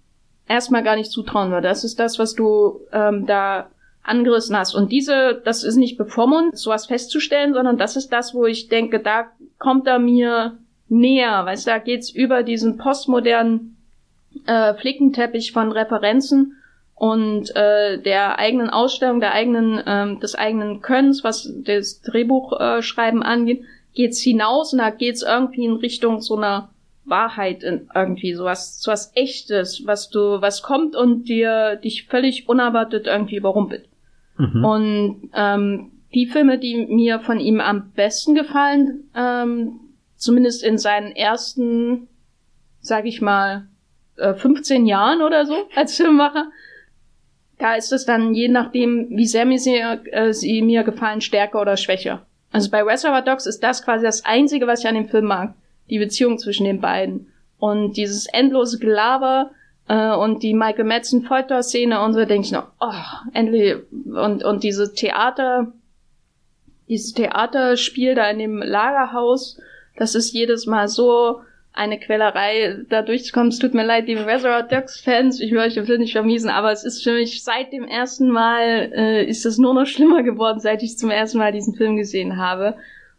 erstmal gar nicht zutrauen würde. Das ist das, was du ähm, da angerissen hast. Und diese, das ist nicht bevormund, sowas festzustellen, sondern das ist das, wo ich denke, da kommt er mir näher, weißt du, da geht's über diesen postmodernen äh, Flickenteppich von Referenzen und äh, der eigenen Ausstellung, der eigenen, ähm, des eigenen Könnens, was das Drehbuchschreiben äh, angeht, geht's hinaus und da geht's irgendwie in Richtung so einer Wahrheit in irgendwie sowas, sowas echtes, was du, was kommt und dir dich völlig unerwartet irgendwie überrumpelt. Mhm. Und ähm, die Filme, die mir von ihm am besten gefallen, ähm, zumindest in seinen ersten, sag ich mal, 15 äh, Jahren oder so als Filmemacher. Da ist es dann je nachdem, wie sehr mir sie, äh, sie mir gefallen, stärker oder schwächer. Also bei Reservoir Dogs ist das quasi das Einzige, was ich an dem Film mag. Die Beziehung zwischen den beiden. Und dieses endlose Gelaber äh, und die Michael Madsen Folter-Szene und so, denke ich noch, oh, endlich. Und, und diese Theater, dieses Theaterspiel da in dem Lagerhaus, das ist jedes Mal so eine Quälerei, da durchzukommen. Es tut mir leid, liebe Reservoir Dogs Fans, ich will euch den Film nicht vermiesen, aber es ist für mich seit dem ersten Mal, äh, ist es nur noch schlimmer geworden, seit ich zum ersten Mal diesen Film gesehen habe.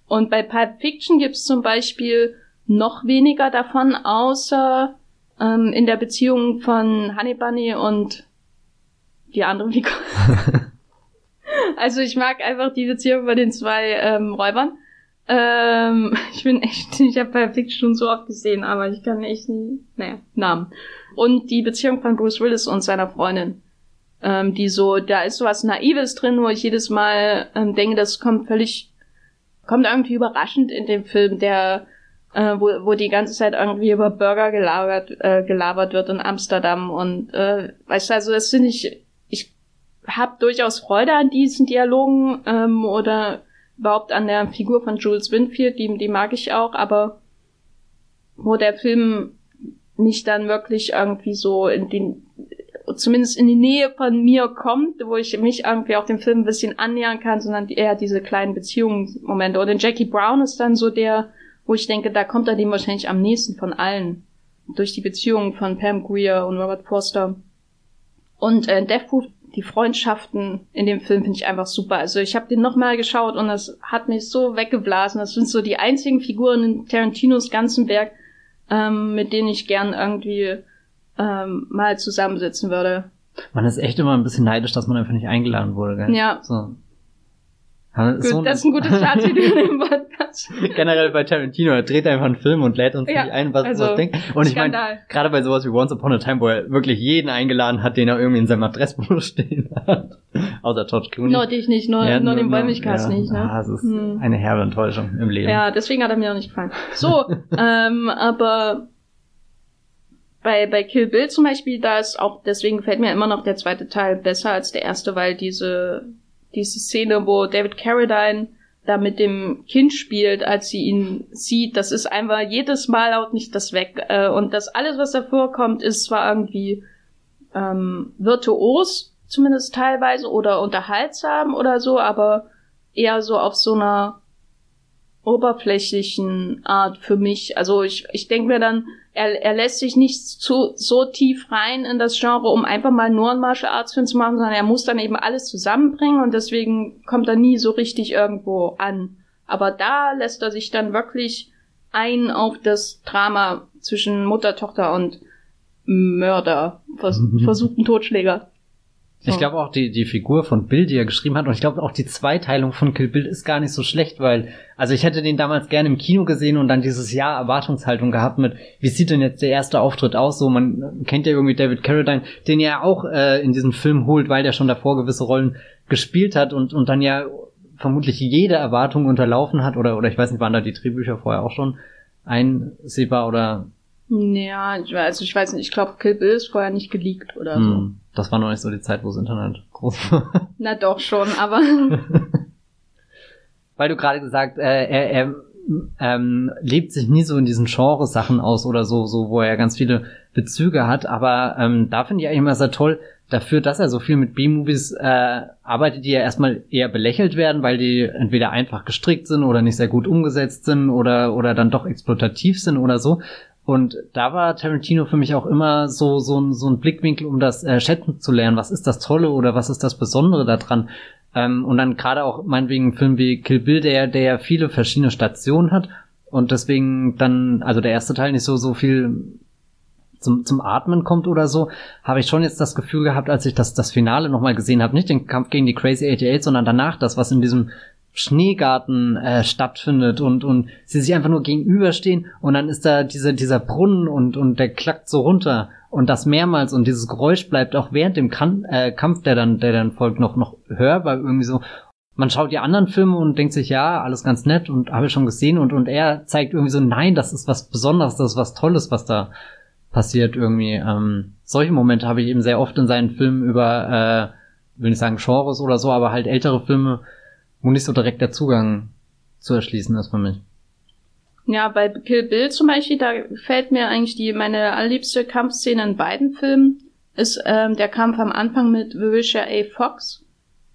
Und bei Pulp Fiction gibt es zum Beispiel noch weniger davon, außer ähm, in der Beziehung von Honey Bunny und die andere Figur. also ich mag einfach die Beziehung von den zwei ähm, Räubern. Ähm, ich bin echt, ich habe Pulp Fiction so oft gesehen, aber ich kann echt nie, naja, Namen. Und die Beziehung von Bruce Willis und seiner Freundin. Ähm, die so, da ist so was Naives drin, wo ich jedes Mal ähm, denke, das kommt völlig, kommt irgendwie überraschend in dem Film, der äh, wo, wo die ganze Zeit irgendwie über Burger gelabert, äh, gelabert wird in Amsterdam und äh, weißt du, also das finde ich, ich habe durchaus Freude an diesen Dialogen ähm, oder überhaupt an der Figur von Jules Winfield, die, die mag ich auch, aber wo der Film mich dann wirklich irgendwie so in den, zumindest in die Nähe von mir kommt, wo ich mich irgendwie auch dem Film ein bisschen annähern kann, sondern eher diese kleinen Beziehungsmomente. Und in Jackie Brown ist dann so der, wo ich denke, da kommt er dem wahrscheinlich am nächsten von allen. Durch die Beziehungen von Pam Greer und Robert Forster. Und äh, Death Proof, die Freundschaften in dem Film finde ich einfach super. Also ich habe den nochmal geschaut und das hat mich so weggeblasen. Das sind so die einzigen Figuren in Tarantinos ganzen Werk, ähm, mit denen ich gern irgendwie ähm, mal zusammensitzen würde. Man ist echt immer ein bisschen neidisch, dass man einfach nicht eingeladen wurde, gell? Ja. So. Gut, so das ist ein gutes in dem Podcast. Generell bei Tarantino, er dreht einfach einen Film und lädt uns ja, nicht ein, was, also, was denkt. Und ich meine, gerade bei sowas wie Once Upon a Time, wo er wirklich jeden eingeladen hat, den er irgendwie in seinem Adressbuch stehen hat. Außer George Clooney. Nur dich nicht, nur, ja, nur, nur den Bäumigkast ja, nicht, ne? Ah, das ist hm. eine herbe Enttäuschung im Leben. Ja, deswegen hat er mir auch nicht gefallen. So, ähm, aber bei, bei Kill Bill zum Beispiel, da ist auch, deswegen gefällt mir immer noch der zweite Teil besser als der erste, weil diese diese Szene, wo David Carradine da mit dem Kind spielt, als sie ihn sieht, das ist einfach jedes Mal haut nicht das weg. Äh, und das alles, was da vorkommt, ist zwar irgendwie ähm, virtuos, zumindest teilweise, oder unterhaltsam oder so, aber eher so auf so einer oberflächlichen Art für mich. Also ich, ich denke mir dann, er, er lässt sich nicht zu, so tief rein in das Genre, um einfach mal nur einen Martial Arts Film zu machen, sondern er muss dann eben alles zusammenbringen und deswegen kommt er nie so richtig irgendwo an. Aber da lässt er sich dann wirklich ein auf das Drama zwischen Mutter, Tochter und Mörder, vers mhm. versuchten Totschläger. Ich glaube auch die, die Figur von Bill, die er geschrieben hat, und ich glaube auch die Zweiteilung von Kill Bill ist gar nicht so schlecht, weil, also ich hätte den damals gerne im Kino gesehen und dann dieses Jahr Erwartungshaltung gehabt mit, wie sieht denn jetzt der erste Auftritt aus? So, man kennt ja irgendwie David Carradine, den er auch äh, in diesem Film holt, weil der schon davor gewisse Rollen gespielt hat und, und dann ja vermutlich jede Erwartung unterlaufen hat, oder, oder ich weiß nicht, waren da die Drehbücher vorher auch schon einsehbar oder ja, weiß, also ich weiß nicht, ich glaube, Kill Bill ist vorher nicht geleakt oder so. Das war noch nicht so die Zeit, wo das Internet groß war. Na doch schon, aber. Weil du gerade gesagt, äh, er, er ähm, lebt sich nie so in diesen Genre-Sachen aus oder so, so, wo er ganz viele Bezüge hat, aber ähm, da finde ich eigentlich immer sehr toll, dafür, dass er so viel mit B-Movies äh, arbeitet, die ja erstmal eher belächelt werden, weil die entweder einfach gestrickt sind oder nicht sehr gut umgesetzt sind oder, oder dann doch exploitativ sind oder so. Und da war Tarantino für mich auch immer so, so, ein, so ein Blickwinkel, um das äh, schätzen zu lernen. Was ist das Tolle oder was ist das Besondere daran? Ähm, und dann gerade auch meinetwegen ein Film wie Kill Bill, der, der ja viele verschiedene Stationen hat und deswegen dann, also der erste Teil nicht so, so viel zum, zum Atmen kommt oder so, habe ich schon jetzt das Gefühl gehabt, als ich das, das Finale nochmal gesehen habe, nicht den Kampf gegen die Crazy 88, sondern danach das, was in diesem Schneegarten äh, stattfindet und und sie sich einfach nur gegenüberstehen und dann ist da dieser dieser Brunnen und und der klackt so runter und das mehrmals und dieses Geräusch bleibt auch während dem kan äh, Kampf der dann der dann folgt noch noch hörbar irgendwie so. Man schaut die anderen Filme und denkt sich ja alles ganz nett und habe ich schon gesehen und und er zeigt irgendwie so nein das ist was Besonderes das ist was Tolles was da passiert irgendwie. Ähm, solche Momente habe ich eben sehr oft in seinen Filmen über äh, will nicht sagen Genres oder so aber halt ältere Filme wo nicht so direkt der Zugang zu erschließen ist für mich. Ja, bei Kill Bill zum Beispiel, da fällt mir eigentlich die meine allerliebste Kampfszene in beiden Filmen, ist ähm, der Kampf am Anfang mit Vivica A. Fox,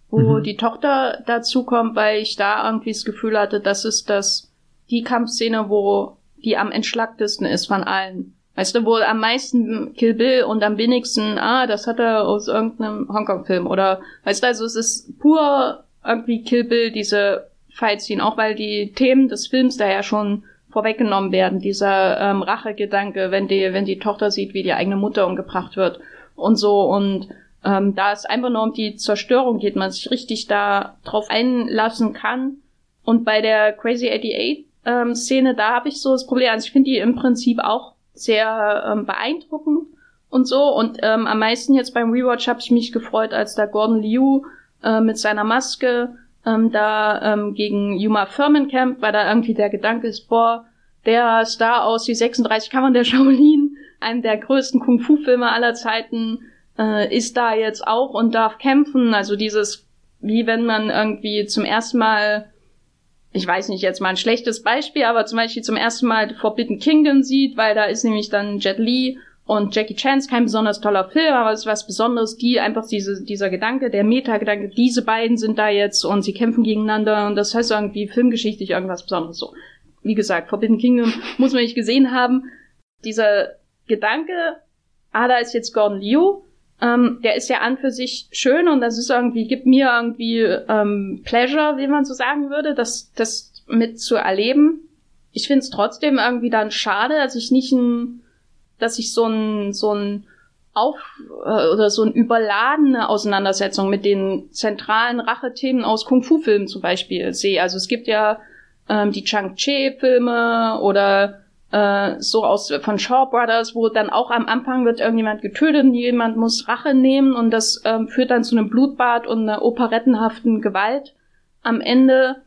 wo mhm. die Tochter dazukommt, weil ich da irgendwie das Gefühl hatte, das ist das die Kampfszene, wo die am entschlacktesten ist von allen. Weißt du, wohl am meisten Kill Bill und am wenigsten, ah, das hat er aus irgendeinem Hongkong-Film oder, weißt du, also es ist pur irgendwie Kill Bill, diese Fight-Scene, auch weil die Themen des Films da ja schon vorweggenommen werden, dieser ähm, Rachegedanke, wenn die, wenn die Tochter sieht, wie die eigene Mutter umgebracht wird und so und ähm, da es einfach nur um die Zerstörung geht, man sich richtig da drauf einlassen kann. Und bei der Crazy 88 ähm, Szene, da habe ich so das Problem, also ich finde die im Prinzip auch sehr ähm, beeindruckend und so. Und ähm, am meisten jetzt beim Rewatch habe ich mich gefreut, als da Gordon Liu äh, mit seiner Maske ähm, da ähm, gegen Yuma Furman kämpft, weil da irgendwie der Gedanke ist, boah, der Star aus die 36 Kammern der Shaolin, einem der größten Kung-Fu-Filme aller Zeiten, äh, ist da jetzt auch und darf kämpfen. Also dieses, wie wenn man irgendwie zum ersten Mal ich weiß nicht, jetzt mal ein schlechtes Beispiel, aber zum Beispiel zum ersten Mal Forbidden Kingdom sieht, weil da ist nämlich dann Jet Li und Jackie Chan ist kein besonders toller Film, aber es ist was Besonderes, die einfach diese, dieser Gedanke, der Meta-Gedanke, diese beiden sind da jetzt und sie kämpfen gegeneinander und das heißt irgendwie filmgeschichtlich irgendwas Besonderes so. Wie gesagt, Forbidden Kingdom muss man nicht gesehen haben. Dieser Gedanke, ah, da ist jetzt Gordon Liu, ähm, der ist ja an für sich schön und das ist irgendwie, gibt mir irgendwie ähm, Pleasure, wie man so sagen würde, das, das mit zu erleben. Ich finde es trotzdem irgendwie dann schade, dass ich nicht ein, dass ich so ein, so ein auf äh, oder so eine überladene Auseinandersetzung mit den zentralen Rachethemen aus Kung-Fu-Filmen zum Beispiel sehe. Also es gibt ja ähm, die Chang-Chi-Filme oder äh, so aus von Shaw Brothers, wo dann auch am Anfang wird irgendjemand getötet und jemand muss Rache nehmen und das ähm, führt dann zu einem Blutbad und einer operettenhaften Gewalt am Ende.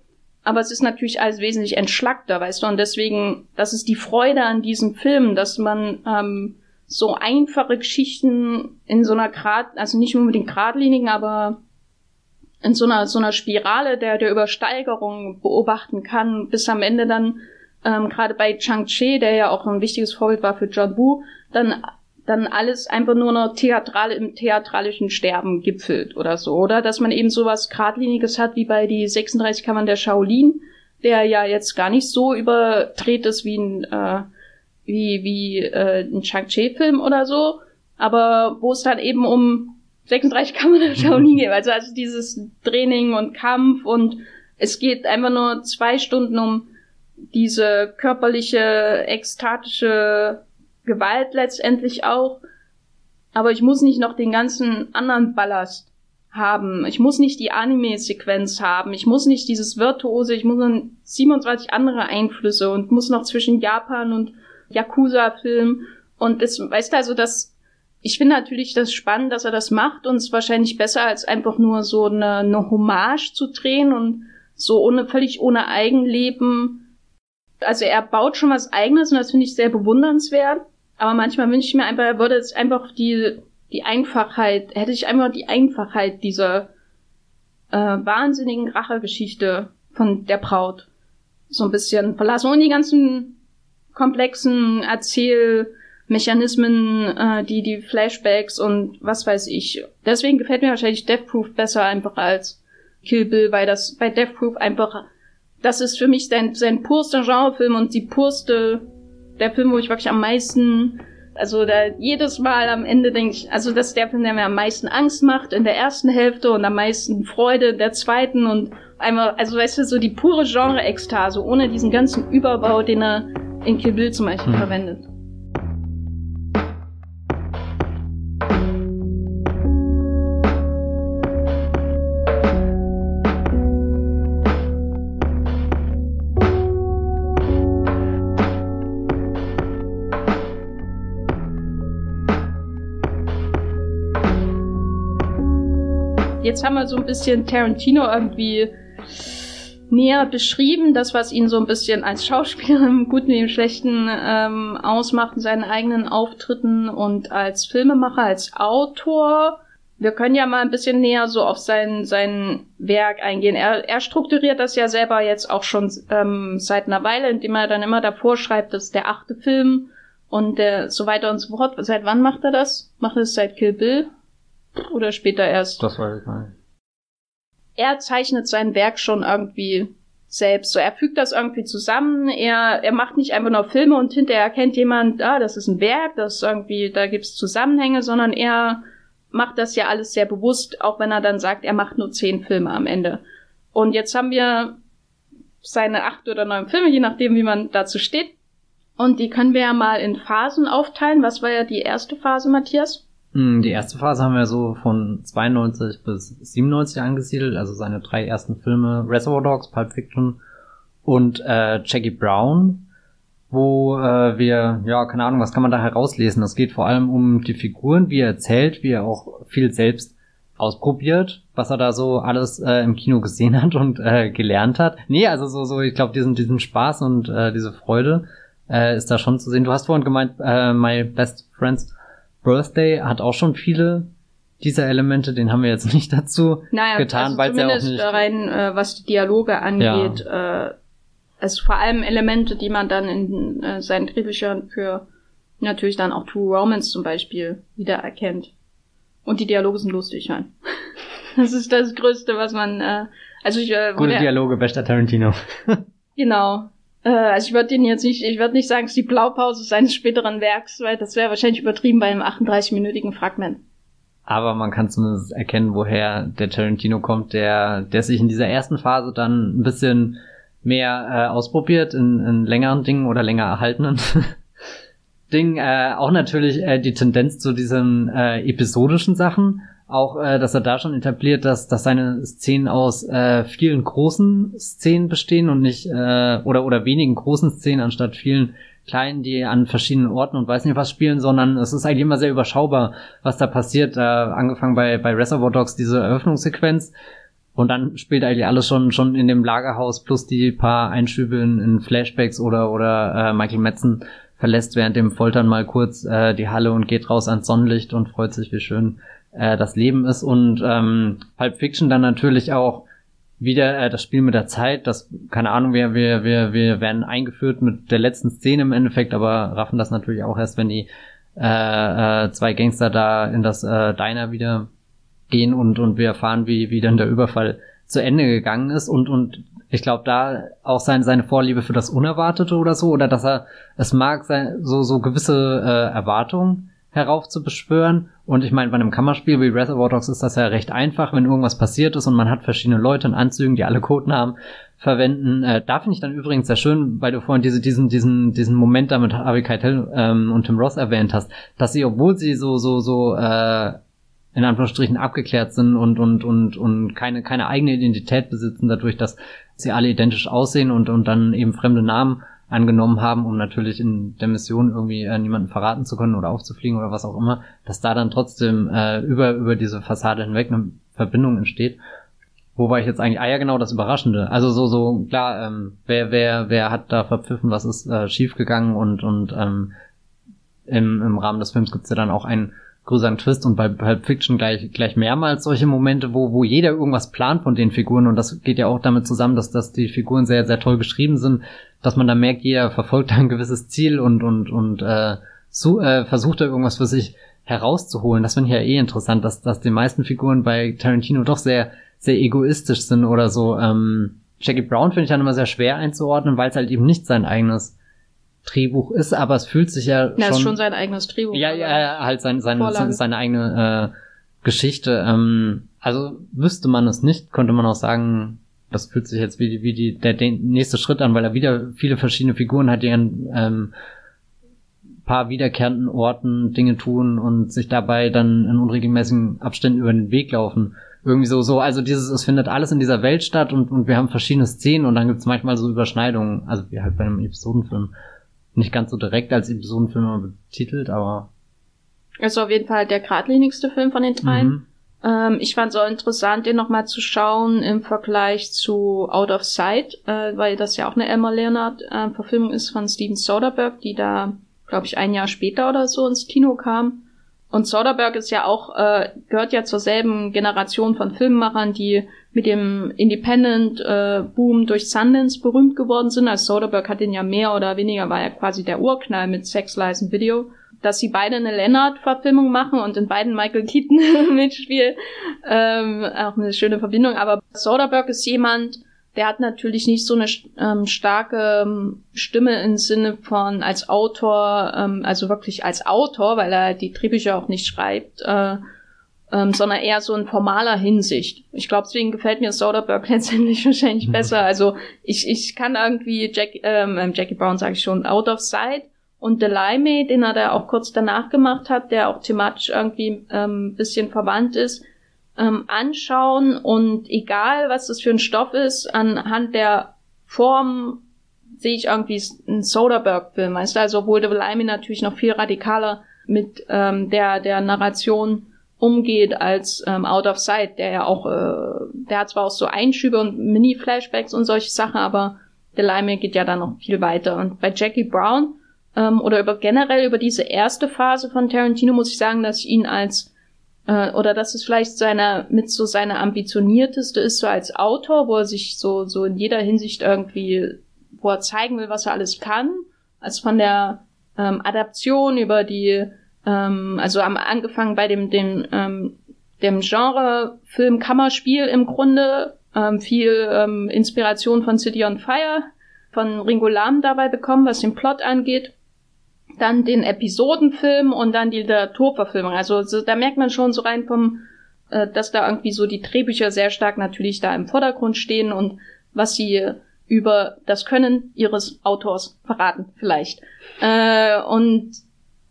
Aber es ist natürlich alles wesentlich entschlackter, weißt du, und deswegen, das ist die Freude an diesem Film, dass man ähm, so einfache Geschichten in so einer Grad, also nicht unbedingt geradlinigen, aber in so einer so einer Spirale der der Übersteigerung beobachten kann, bis am Ende dann ähm, gerade bei Chang-Chi, der ja auch ein wichtiges Vorbild war für John Woo, dann dann alles einfach nur noch theatral im theatralischen Sterben gipfelt oder so, oder? Dass man eben sowas Gradliniges hat wie bei die 36 Kammern der Shaolin, der ja jetzt gar nicht so überdreht ist wie ein, äh, wie, wie äh, ein Shang-Chi-Film oder so, aber wo es dann eben um 36 Kammern der Shaolin geht, also, also dieses Training und Kampf und es geht einfach nur zwei Stunden um diese körperliche, ekstatische Gewalt letztendlich auch. Aber ich muss nicht noch den ganzen anderen Ballast haben. Ich muss nicht die Anime-Sequenz haben. Ich muss nicht dieses Virtuose. Ich muss dann 27 andere Einflüsse und muss noch zwischen Japan und Yakuza-Film. Und das, weißt du, also das, ich finde natürlich das spannend, dass er das macht und es wahrscheinlich besser als einfach nur so eine, eine Hommage zu drehen und so ohne, völlig ohne Eigenleben also er baut schon was eigenes und das finde ich sehr bewundernswert. Aber manchmal wünsche ich mir einfach, er würde es einfach die, die Einfachheit, hätte ich einfach die Einfachheit dieser äh, wahnsinnigen Rachegeschichte von der Braut so ein bisschen verlassen. Und die ganzen komplexen Erzählmechanismen, äh, die, die Flashbacks und was weiß ich. Deswegen gefällt mir wahrscheinlich Death Proof besser einfach als Kill Bill, weil das bei Death Proof einfach das ist für mich sein, sein purster Genrefilm und die purste, der Film, wo ich wirklich am meisten, also da jedes Mal am Ende denke ich, also das ist der Film, der mir am meisten Angst macht in der ersten Hälfte und am meisten Freude in der zweiten und einmal, also weißt du, so die pure Genre-Ekstase, ohne diesen ganzen Überbau, den er in Kill Bill zum Beispiel hm. verwendet. Jetzt haben wir so ein bisschen Tarantino irgendwie näher beschrieben, das, was ihn so ein bisschen als Schauspieler im Guten wie im Schlechten ähm, ausmacht, in seinen eigenen Auftritten und als Filmemacher, als Autor. Wir können ja mal ein bisschen näher so auf sein, sein Werk eingehen. Er, er strukturiert das ja selber jetzt auch schon ähm, seit einer Weile, indem er dann immer davor schreibt, das ist der achte Film und der, so weiter und so fort. Seit wann macht er das? Macht er es seit Kill Bill? Oder später erst? Das weiß ich nicht. Er zeichnet sein Werk schon irgendwie selbst. So, er fügt das irgendwie zusammen. Er, er macht nicht einfach nur Filme und hinterher erkennt jemand, ah, das ist ein Werk, das irgendwie, da gibt's Zusammenhänge, sondern er macht das ja alles sehr bewusst, auch wenn er dann sagt, er macht nur zehn Filme am Ende. Und jetzt haben wir seine acht oder neun Filme, je nachdem, wie man dazu steht. Und die können wir ja mal in Phasen aufteilen. Was war ja die erste Phase, Matthias? Hm, die erste Phase haben wir so von 92 bis 97 angesiedelt, also seine drei ersten Filme Reservoir Dogs, Pulp Fiction und äh, Jackie Brown, wo äh, wir, ja, keine Ahnung, was kann man da herauslesen? Es geht vor allem um die Figuren, wie er erzählt, wie er auch viel selbst ausprobiert, was er da so alles äh, im Kino gesehen hat und äh, gelernt hat. Nee, also so, so ich glaube, diesen, diesen Spaß und äh, diese Freude äh, ist da schon zu sehen. Du hast vorhin gemeint, äh, My Best Friends Birthday hat auch schon viele dieser Elemente, den haben wir jetzt nicht dazu naja, getan, also weil es ja auch nicht rein, äh, was die Dialoge angeht, ja. äh, also vor allem Elemente, die man dann in äh, seinen Drehbüchern für natürlich dann auch True Romance zum Beispiel wiedererkennt. Und die Dialoge sind lustig, halt. Das ist das Größte, was man, äh, also ich, äh, Gute Dialoge, bester Tarantino. genau. Äh, also ich würde den jetzt nicht, ich würde nicht sagen, es ist die Blaupause seines späteren Werks, weil das wäre wahrscheinlich übertrieben bei einem 38-minütigen Fragment. Aber man kann zumindest erkennen, woher der Tarantino kommt, der, der sich in dieser ersten Phase dann ein bisschen mehr äh, ausprobiert in, in längeren Dingen oder länger erhaltenen Dingen. Äh, auch natürlich äh, die Tendenz zu diesen äh, episodischen Sachen, auch, äh, dass er da schon etabliert, dass, dass seine Szenen aus äh, vielen großen Szenen bestehen und nicht äh, oder oder wenigen großen Szenen anstatt vielen kleinen, die an verschiedenen Orten und weiß nicht was spielen, sondern es ist eigentlich immer sehr überschaubar, was da passiert. Äh, angefangen bei bei Reservoir Dogs diese Eröffnungssequenz und dann spielt eigentlich alles schon schon in dem Lagerhaus plus die paar Einschübe in, in Flashbacks oder oder äh, Michael Metzen verlässt während dem Foltern mal kurz äh, die Halle und geht raus ans Sonnenlicht und freut sich, wie schön äh, das Leben ist. Und ähm, Pulp Fiction dann natürlich auch wieder äh, das Spiel mit der Zeit, das, keine Ahnung, wir, wir, wir, wir werden eingeführt mit der letzten Szene im Endeffekt, aber raffen das natürlich auch erst, wenn die äh, äh, zwei Gangster da in das äh, Diner wieder gehen und, und wir erfahren, wie, wie dann der Überfall zu Ende gegangen ist. Und, und ich glaube, da auch sein, seine Vorliebe für das Unerwartete oder so, oder dass er es mag, sein, so, so gewisse äh, Erwartungen heraufzubeschwören. Und ich meine, bei einem Kammerspiel wie Reservoir Dogs ist das ja recht einfach, wenn irgendwas passiert ist und man hat verschiedene Leute in Anzügen, die alle Codenamen verwenden. Äh, da finde ich dann übrigens sehr schön, weil du vorhin diese, diesen, diesen, diesen Moment da mit Harvey Keitel ähm, und Tim Ross erwähnt hast, dass sie, obwohl sie so, so, so, äh, in Anführungsstrichen abgeklärt sind und, und, und, und keine, keine eigene Identität besitzen, dadurch, dass sie alle identisch aussehen und, und dann eben fremde Namen angenommen haben, um natürlich in der Mission irgendwie äh, niemanden verraten zu können oder aufzufliegen oder was auch immer, dass da dann trotzdem äh, über, über diese Fassade hinweg eine Verbindung entsteht. Wo war ich jetzt eigentlich? Ah ja, genau, das Überraschende. Also so, so, klar, ähm, wer, wer, wer hat da verpfiffen, was ist äh, schiefgegangen und, und ähm, im, im Rahmen des Films gibt's ja dann auch einen größeren Twist und bei Pulp Fiction gleich, gleich mehrmals solche Momente, wo, wo jeder irgendwas plant von den Figuren und das geht ja auch damit zusammen, dass, dass die Figuren sehr, sehr toll geschrieben sind, dass man da merkt, jeder verfolgt ein gewisses Ziel und, und, und äh, so, äh, versucht da irgendwas für sich herauszuholen. Das finde ich ja eh interessant, dass, dass die meisten Figuren bei Tarantino doch sehr, sehr egoistisch sind oder so. Ähm, Jackie Brown finde ich dann immer sehr schwer einzuordnen, weil es halt eben nicht sein eigenes Drehbuch ist, aber es fühlt sich ja Na, schon... ist schon sein eigenes Drehbuch. Ja, ja, halt sein, sein, Vorlage. seine eigene äh, Geschichte. Ähm, also wüsste man es nicht, könnte man auch sagen, das fühlt sich jetzt wie, wie die, der, der nächste Schritt an, weil er wieder viele verschiedene Figuren hat, die an ähm, paar wiederkehrenden Orten Dinge tun und sich dabei dann in unregelmäßigen Abständen über den Weg laufen. Irgendwie so, so, also dieses, es findet alles in dieser Welt statt und, und wir haben verschiedene Szenen und dann gibt es manchmal so Überschneidungen, also wie halt bei einem Episodenfilm nicht ganz so direkt als Episodenfilm betitelt, aber. Ist auf jeden Fall der geradlinigste Film von den dreien. Mhm. Ähm, ich fand es auch interessant, den nochmal zu schauen im Vergleich zu Out of Sight, äh, weil das ja auch eine Elmer Leonard äh, ist von Steven Soderbergh, die da, glaube ich, ein Jahr später oder so ins Kino kam. Und Soderbergh ist ja auch, äh, gehört ja zur selben Generation von Filmemachern, die mit dem Independent-Boom äh, durch Sundance berühmt geworden sind. Also Soderbergh hat den ja mehr oder weniger, war ja quasi der Urknall mit Sex, Lies Video. Dass sie beide eine Leonard-Verfilmung machen und in beiden Michael Keaton mitspielt. Ähm, auch eine schöne Verbindung. Aber Soderbergh ist jemand, der hat natürlich nicht so eine ähm, starke ähm, Stimme im Sinne von als Autor, ähm, also wirklich als Autor, weil er die Drehbücher auch nicht schreibt, äh, ähm, sondern eher so in formaler Hinsicht. Ich glaube, deswegen gefällt mir Soderbergh letztendlich wahrscheinlich mhm. besser. Also ich, ich kann irgendwie Jack, ähm, ähm Jackie Brown, sage ich schon, Out of Sight und Delime, den er da auch kurz danach gemacht hat, der auch thematisch irgendwie ähm, bisschen verwandt ist, ähm, anschauen und egal, was das für ein Stoff ist, anhand der Form sehe ich irgendwie einen Soderbergh-Film, weißt du, also obwohl Delime natürlich noch viel radikaler mit ähm, der, der Narration umgeht als ähm, Out of Sight, der ja auch, äh, der hat zwar auch so Einschübe und Mini-Flashbacks und solche Sachen, aber Delime geht ja dann noch viel weiter. Und bei Jackie Brown ähm, oder über generell über diese erste Phase von Tarantino muss ich sagen, dass ich ihn als äh, oder dass es vielleicht seine mit so seine ambitionierteste ist so als Autor, wo er sich so so in jeder Hinsicht irgendwie wo er zeigen will, was er alles kann, als von der ähm, Adaption über die ähm, also am angefangen bei dem dem ähm, dem Genre Film Kammerspiel im Grunde ähm, viel ähm, Inspiration von City on Fire von Ringo Lam dabei bekommen, was den Plot angeht dann den Episodenfilm und dann die Literaturverfilmung. Also so, da merkt man schon so rein vom, äh, dass da irgendwie so die Drehbücher sehr stark natürlich da im Vordergrund stehen und was sie über das Können ihres Autors verraten vielleicht. Äh, und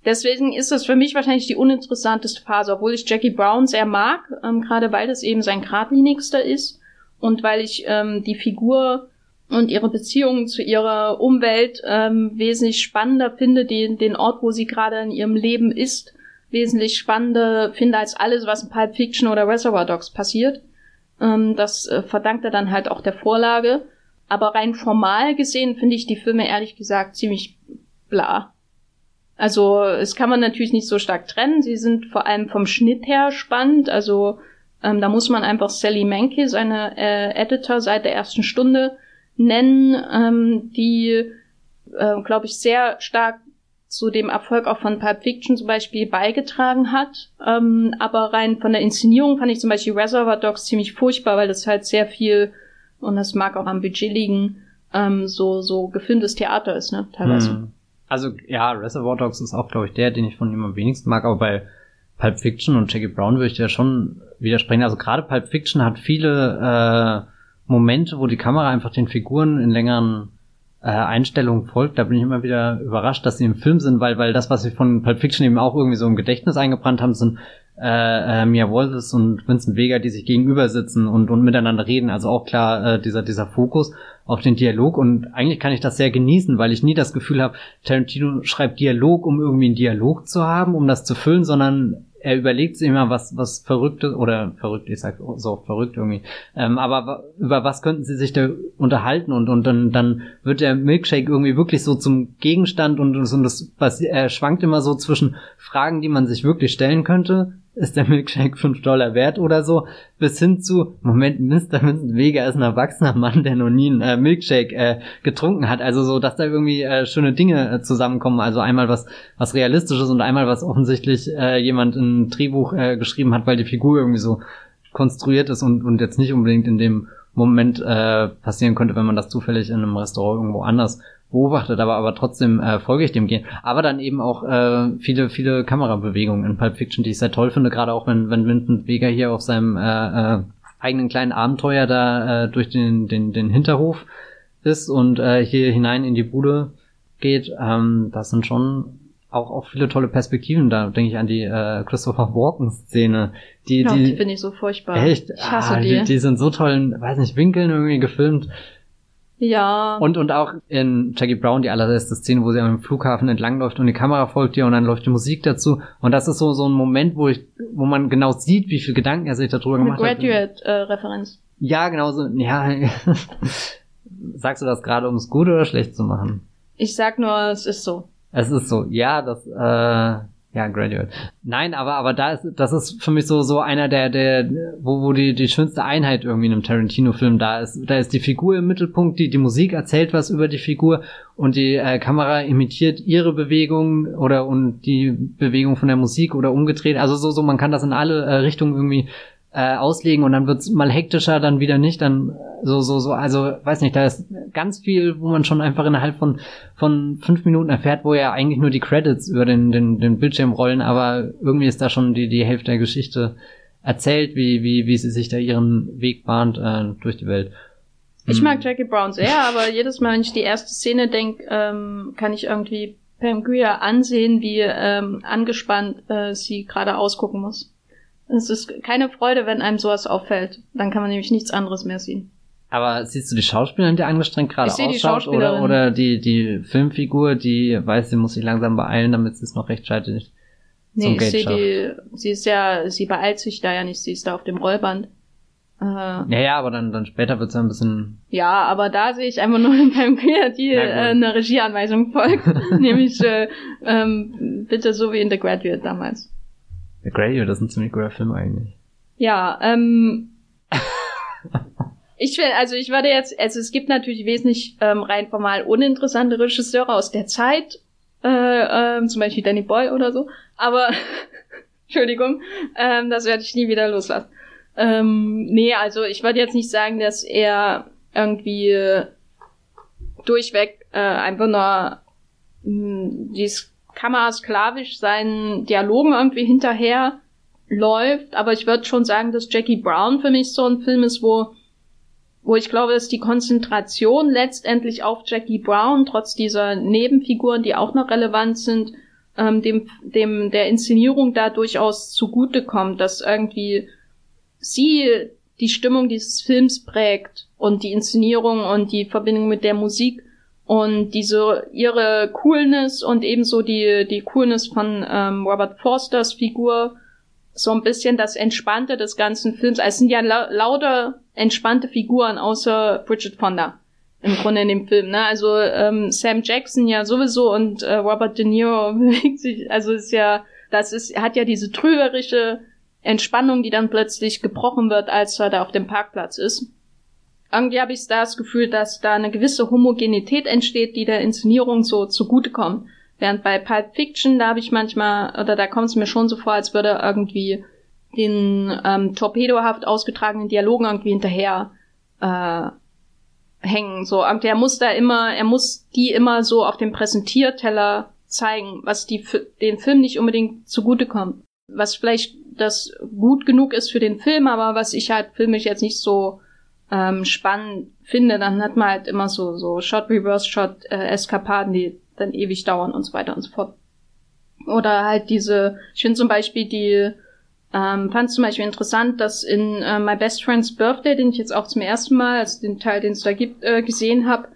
deswegen ist es für mich wahrscheinlich die uninteressanteste Phase, obwohl ich Jackie Brown sehr mag, ähm, gerade weil das eben sein geradlinigster ist und weil ich ähm, die Figur und ihre Beziehung zu ihrer Umwelt ähm, wesentlich spannender finde, den, den Ort, wo sie gerade in ihrem Leben ist, wesentlich spannender finde als alles, was in Pulp Fiction oder Reservoir Dogs passiert. Ähm, das äh, verdankt er dann halt auch der Vorlage. Aber rein formal gesehen finde ich die Filme ehrlich gesagt ziemlich bla. Also es kann man natürlich nicht so stark trennen. Sie sind vor allem vom Schnitt her spannend. Also ähm, da muss man einfach Sally Menke, seine äh, Editor seit der ersten Stunde, nennen, ähm, die, äh, glaube ich, sehr stark zu dem Erfolg auch von Pulp Fiction zum Beispiel beigetragen hat. Ähm, aber rein von der Inszenierung fand ich zum Beispiel Reservoir Dogs ziemlich furchtbar, weil das halt sehr viel, und das mag auch am Budget liegen, ähm, so, so gefilmtes Theater ist, ne, teilweise. Hm. Also, ja, Reservoir Dogs ist auch, glaube ich, der, den ich von ihm am wenigsten mag, aber bei Pulp Fiction und Jackie Brown würde ich ja schon widersprechen. Also gerade Pulp Fiction hat viele äh, Momente, wo die Kamera einfach den Figuren in längeren äh, Einstellungen folgt, da bin ich immer wieder überrascht, dass sie im Film sind, weil, weil das, was sie von Pulp Fiction eben auch irgendwie so im Gedächtnis eingebrannt haben, sind äh, äh, Mia Wallace und Vincent Vega, die sich gegenüber sitzen und, und miteinander reden. Also auch klar äh, dieser, dieser Fokus auf den Dialog. Und eigentlich kann ich das sehr genießen, weil ich nie das Gefühl habe, Tarantino schreibt Dialog, um irgendwie einen Dialog zu haben, um das zu füllen, sondern er überlegt sich immer was, was Verrücktes, oder verrückt, ich sag so verrückt irgendwie, ähm, aber über was könnten sie sich da unterhalten? Und, und dann, dann wird der Milkshake irgendwie wirklich so zum Gegenstand und, und das, was, er schwankt immer so zwischen Fragen, die man sich wirklich stellen könnte, ist der Milkshake 5 Dollar wert oder so, bis hin zu, Moment, Mr. Vincent Vega ist ein erwachsener Mann, der noch nie einen äh, Milkshake äh, getrunken hat. Also so, dass da irgendwie äh, schöne Dinge äh, zusammenkommen. Also einmal was, was realistisches und einmal was offensichtlich äh, jemand in ein Drehbuch äh, geschrieben hat, weil die Figur irgendwie so konstruiert ist und, und jetzt nicht unbedingt in dem Moment äh, passieren könnte, wenn man das zufällig in einem Restaurant irgendwo anders beobachtet, aber, aber trotzdem äh, folge ich dem gehen. Aber dann eben auch äh, viele, viele Kamerabewegungen in Pulp Fiction, die ich sehr toll finde, gerade auch wenn, wenn Vincent Vega hier auf seinem äh, äh, eigenen kleinen Abenteuer da äh, durch den, den, den Hinterhof ist und äh, hier hinein in die Bude geht. Ähm, das sind schon auch, auch viele tolle Perspektiven. Da denke ich an die äh, Christopher Walken-Szene. Die, ja, die, die finde ich so furchtbar. Echt? Ich hasse ah, die. die. Die sind so tollen, weiß nicht, Winkeln irgendwie gefilmt. Ja. Und, und auch in Jackie Brown, die allererste Szene, wo sie am Flughafen entlangläuft und die Kamera folgt ihr und dann läuft die Musik dazu. Und das ist so, so ein Moment, wo ich, wo man genau sieht, wie viel Gedanken er sich darüber gemacht Eine Graduate-Referenz. Äh, ja, genau so, ja. Sagst du das gerade, um es gut oder schlecht zu machen? Ich sag nur, es ist so. Es ist so, ja, das, äh, ja, Graduate. Nein, aber, aber da ist, das ist für mich so, so einer der, der, wo, wo die, die schönste Einheit irgendwie in einem Tarantino-Film da ist. Da ist die Figur im Mittelpunkt, die, die Musik erzählt was über die Figur und die äh, Kamera imitiert ihre Bewegung oder und die Bewegung von der Musik oder umgedreht. Also so, so, man kann das in alle äh, Richtungen irgendwie äh, auslegen und dann wird's mal hektischer, dann wieder nicht, dann so, so, so, also weiß nicht, da ist ganz viel, wo man schon einfach innerhalb von, von fünf Minuten erfährt, wo ja eigentlich nur die Credits über den, den, den Bildschirm rollen, aber irgendwie ist da schon die, die Hälfte der Geschichte erzählt, wie, wie, wie sie sich da ihren Weg bahnt äh, durch die Welt. Ich mag Jackie Brown sehr, aber jedes Mal, wenn ich die erste Szene denke, ähm, kann ich irgendwie Pam Grier ansehen, wie ähm, angespannt äh, sie gerade ausgucken muss. Es ist keine Freude, wenn einem sowas auffällt. Dann kann man nämlich nichts anderes mehr sehen. Aber siehst du die Schauspielerin, die angestrengt gerade ausschaut, oder, oder die, die Filmfigur, die weiß, sie muss sich langsam beeilen, damit sie es noch rechtzeitig Nee, zum ich sehe die, sie ist ja, sie beeilt sich da ja nicht, sie ist da auf dem Rollband. Äh, Ja, ja, aber dann, dann später wird's ja ein bisschen. ja, aber da sehe ich einfach nur beim Queer, gut. äh, eine Regieanweisung folgt. nämlich äh, ähm, bitte so wie in The Graduate damals. The Graduate, das ist ein ziemlich guter Film eigentlich. Ja, ähm. ich finde, also ich würde jetzt, also es gibt natürlich wesentlich ähm, rein formal uninteressante Regisseure aus der Zeit, äh, ähm, zum Beispiel Danny Boy oder so, aber Entschuldigung, ähm, das werde ich nie wieder loslassen. Ähm, nee, also ich würde jetzt nicht sagen, dass er irgendwie durchweg äh, einfach nur mh, dieses kammersklavisch seinen Dialogen irgendwie hinterher läuft, aber ich würde schon sagen, dass Jackie Brown für mich so ein Film ist, wo wo ich glaube, dass die Konzentration letztendlich auf Jackie Brown, trotz dieser Nebenfiguren, die auch noch relevant sind, ähm, dem, dem der Inszenierung da durchaus zugutekommt, dass irgendwie sie die Stimmung dieses Films prägt und die Inszenierung und die Verbindung mit der Musik und diese ihre Coolness und ebenso die die Coolness von ähm, Robert Forsters Figur so ein bisschen das Entspannte des ganzen Films. Also es sind ja lau lauter entspannte Figuren außer Bridget Fonda im Grunde in dem Film. Ne? Also ähm, Sam Jackson ja sowieso und äh, Robert De Niro bewegt sich. Also ist ja das ist hat ja diese trügerische Entspannung, die dann plötzlich gebrochen wird, als er da auf dem Parkplatz ist. Irgendwie habe ich da das Gefühl, dass da eine gewisse Homogenität entsteht, die der Inszenierung so zugutekommt. Während bei Pulp Fiction, da habe ich manchmal, oder da kommt es mir schon so vor, als würde irgendwie den ähm, torpedohaft ausgetragenen Dialogen irgendwie hinterher äh, hängen. So, irgendwie, er muss da immer, er muss die immer so auf dem Präsentierteller zeigen, was die den Film nicht unbedingt zugutekommt. Was vielleicht das gut genug ist für den Film, aber was ich halt filmisch jetzt nicht so ähm, spannend finde, dann hat man halt immer so so Shot Reverse Shot äh, Eskapaden, die dann ewig dauern und so weiter und so fort. Oder halt diese, ich finde zum Beispiel die, ähm, fand zum Beispiel interessant, dass in äh, My Best Friend's Birthday, den ich jetzt auch zum ersten Mal, also den Teil, den es da gibt, äh, gesehen habe,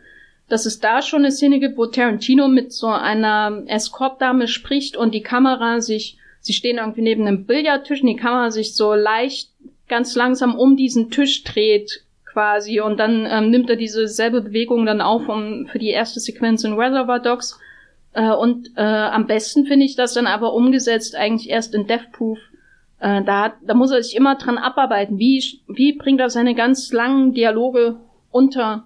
dass es da schon eine Szene gibt, wo Tarantino mit so einer Escortdame spricht und die Kamera sich, sie stehen irgendwie neben einem Billardtisch und die Kamera sich so leicht, ganz langsam um diesen Tisch dreht quasi und dann ähm, nimmt er diese selbe Bewegung dann auf um, für die erste Sequenz in Reservoir Dogs äh, und äh, am besten finde ich das dann aber umgesetzt eigentlich erst in Death Proof. Äh, da, hat, da muss er sich immer dran abarbeiten. Wie, wie bringt er seine ganz langen Dialoge unter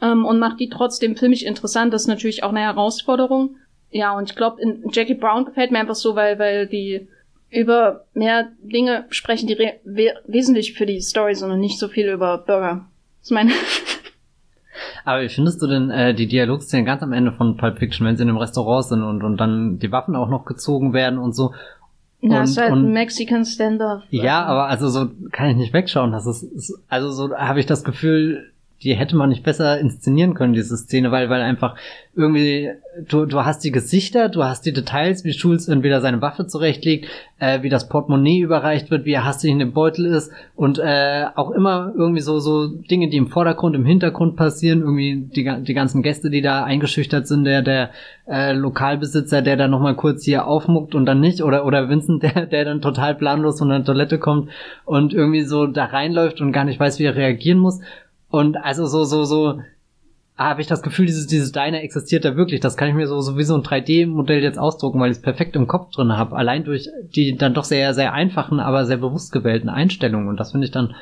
ähm, und macht die trotzdem filmisch interessant? Das ist natürlich auch eine Herausforderung. Ja, und ich glaube, Jackie Brown gefällt mir einfach so, weil, weil die über mehr Dinge sprechen, die we wesentlich für die Story sind und nicht so viel über Burger. Das ist meine. Aber wie findest du denn äh, die Dialogszenen ganz am Ende von Pulp Fiction, wenn sie in einem Restaurant sind und, und dann die Waffen auch noch gezogen werden und so? Ja, Und- ist halt und- ein Mexican Standoff. Ja, aber also so kann ich nicht wegschauen. Das ist, ist also so habe ich das Gefühl, die hätte man nicht besser inszenieren können, diese Szene, weil, weil einfach irgendwie, du, du hast die Gesichter, du hast die Details, wie Schulz entweder seine Waffe zurechtlegt, äh, wie das Portemonnaie überreicht wird, wie er hastig in dem Beutel ist und äh, auch immer irgendwie so, so Dinge, die im Vordergrund, im Hintergrund passieren, irgendwie die, die ganzen Gäste, die da eingeschüchtert sind, der, der äh, Lokalbesitzer, der dann nochmal kurz hier aufmuckt und dann nicht, oder, oder Vincent, der, der dann total planlos von der Toilette kommt und irgendwie so da reinläuft und gar nicht weiß, wie er reagieren muss. Und also so, so, so habe ich das Gefühl, dieses, dieses Diner existiert da wirklich. Das kann ich mir so, so wie so ein 3D-Modell jetzt ausdrucken, weil ich es perfekt im Kopf drin habe. Allein durch die dann doch sehr, sehr einfachen, aber sehr bewusst gewählten Einstellungen. Und das finde ich dann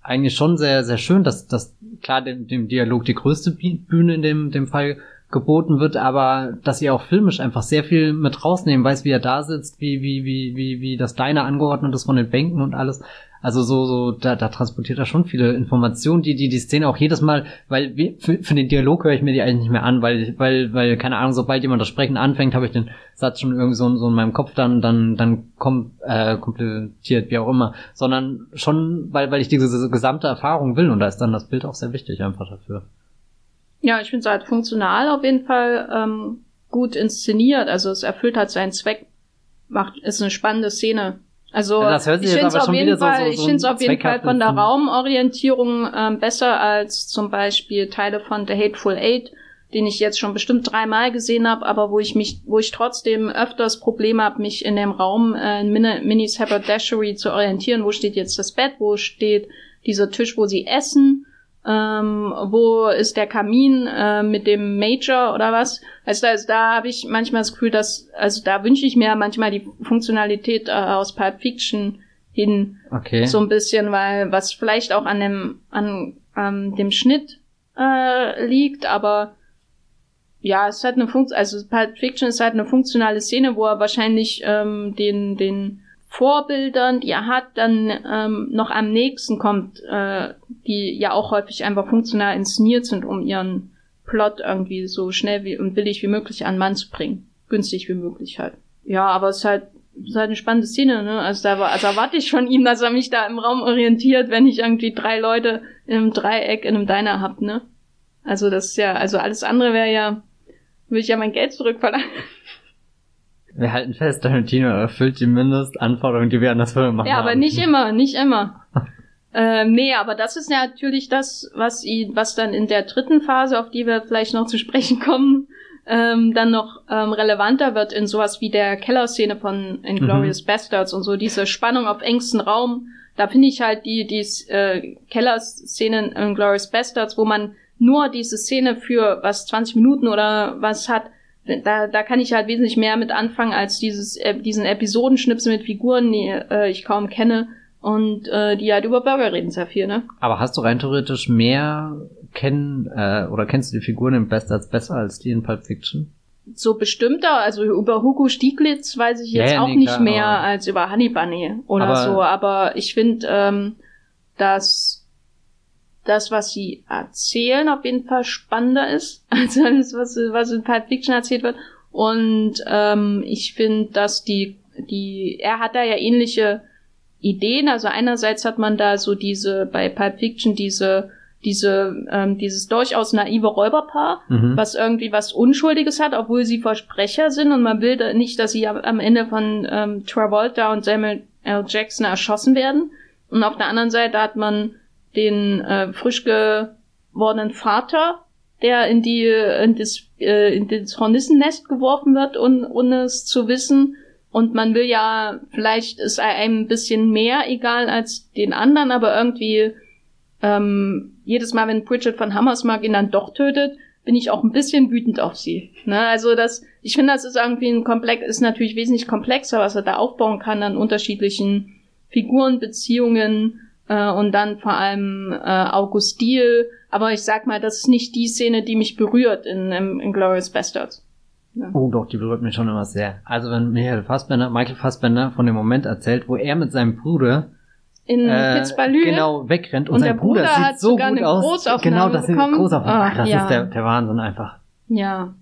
eigentlich schon sehr, sehr schön, dass, dass klar dem, dem Dialog die größte Bühne in dem, dem Fall geboten wird, aber dass sie auch filmisch einfach sehr viel mit rausnehmen, weiß, wie er da sitzt, wie, wie, wie, wie, wie das Diner angeordnet ist von den Bänken und alles. Also so, so, da, da transportiert er schon viele Informationen, die, die, die Szene auch jedes Mal, weil für, für den Dialog höre ich mir die eigentlich nicht mehr an, weil, weil, weil, keine Ahnung, sobald jemand das Sprechen anfängt, habe ich den Satz schon irgendwie so, so in meinem Kopf dann, dann, dann kommt, äh, komplettiert, wie auch immer. Sondern schon, weil, weil ich diese gesamte Erfahrung will und da ist dann das Bild auch sehr wichtig einfach dafür. Ja, ich finde es halt funktional auf jeden Fall ähm, gut inszeniert. Also es erfüllt halt seinen Zweck. Macht, ist eine spannende Szene. Also Ja, ich finde es auf jeden so- Fall, so- ich so finde es auf jeden Fall von der Raumorientierung ähm, besser als zum Beispiel Teile von The Hateful Eight, den ich jetzt schon bestimmt dreimal gesehen habe, aber wo ich mich, wo ich trotzdem öfters Probleme habe, mich in dem Raum äh, in Mini, Minis Haberdashery zu orientieren. Wo steht jetzt das Bett? Wo steht dieser Tisch, wo sie essen? Ähm, wo ist der Kamin äh, mit dem Major oder was? Also da, da habe ich manchmal das Gefühl, dass, also da wünsche ich mir manchmal die Funktionalität äh, aus Pulp Fiction hin, Okay. so ein bisschen, weil was vielleicht auch an dem, an ähm, dem Schnitt äh, liegt, aber ja, es hat eine Funktion, also Pulp Fiction ist halt eine funktionale Szene, wo er wahrscheinlich ähm, den, den Vorbildern, die er hat, dann ähm, noch am nächsten kommt, äh, die ja auch häufig einfach funktional inszeniert sind, um ihren Plot irgendwie so schnell wie und billig wie möglich an Mann zu bringen. Günstig wie möglich halt. Ja, aber es ist halt, es ist halt eine spannende Szene, ne? Also da war, also erwarte ich von ihm, dass er mich da im Raum orientiert, wenn ich irgendwie drei Leute in einem Dreieck in einem Diner hab, ne? Also das ist ja, also alles andere wäre ja, würde ich ja mein Geld zurückverlangen. Wir halten fest, Tarantino erfüllt die Mindestanforderungen, die wir an das Film machen. Ja, aber nicht immer, nicht immer. ähm, nee, aber das ist ja natürlich das, was ihn, was dann in der dritten Phase, auf die wir vielleicht noch zu sprechen kommen, ähm, dann noch ähm, relevanter wird in sowas wie der Kellerszene von Inglourious Bastards und so diese Spannung auf engstem Raum. Da finde ich halt die, die äh, Kellerszene in Inglourious Bastards, wo man nur diese Szene für was 20 Minuten oder was hat, da, da kann ich halt wesentlich mehr mit anfangen als dieses, äh, diesen Episodenschnipsel mit Figuren, die äh, ich kaum kenne und äh, die halt über Burger reden sehr viel, ne? Aber hast du rein theoretisch mehr kennen, äh, oder kennst du die Figuren im Bastards besser als die in Pulp Fiction? So bestimmter, also über Hugo Stieglitz weiß ich jetzt ja, auch nee, nicht klar, mehr als über Honey Bunny oder Aber- so, aber ich finde, ähm, dass das, was sie erzählen, auf jeden Fall spannender ist als alles, was, was in Pulp Fiction erzählt wird. Und ähm, ich finde, dass die, die, er hat da ja ähnliche Ideen. Also einerseits hat man da so diese, bei Pulp Fiction diese, diese, ähm, dieses durchaus naive Räuberpaar, Mhm. was irgendwie was Unschuldiges hat, obwohl sie Versprecher sind und man will da nicht, dass sie am- Ende von ähm, Travolta und Samuel L. Jackson erschossen werden. Und auf der anderen Seite hat man den äh, frisch gewordenen Vater, der in die in das, äh, in das Hornissennest geworfen wird, und, ohne es zu wissen. Und man will ja, vielleicht ist einem ein bisschen mehr egal als den anderen, aber irgendwie ähm, jedes Mal, wenn Bridget von Hammersmark ihn dann doch tötet, bin ich auch ein bisschen wütend auf sie. Ne? Also das, ich finde, das ist irgendwie ein Komplex, ist natürlich wesentlich komplexer, was er da aufbauen kann an unterschiedlichen Figuren, Beziehungen äh, und dann vor allem äh, Augustil. Aber ich sag mal, das ist nicht die Szene, die mich berührt in, in, in Glorious Bastards. Oh doch, die berührt mich schon immer sehr. Also wenn Michael Fassbender, Michael Fassbender von dem Moment erzählt, wo er mit seinem Bruder In äh, Pitzbalü. genau wegrennt und, Und sein der Bruder Bruder hat sieht so sogar gut eine aus. Genau, das bekommen. Großaufnahmen. Ach, Ach, das ja. ist der, der Wahnsinn einfach. Ja.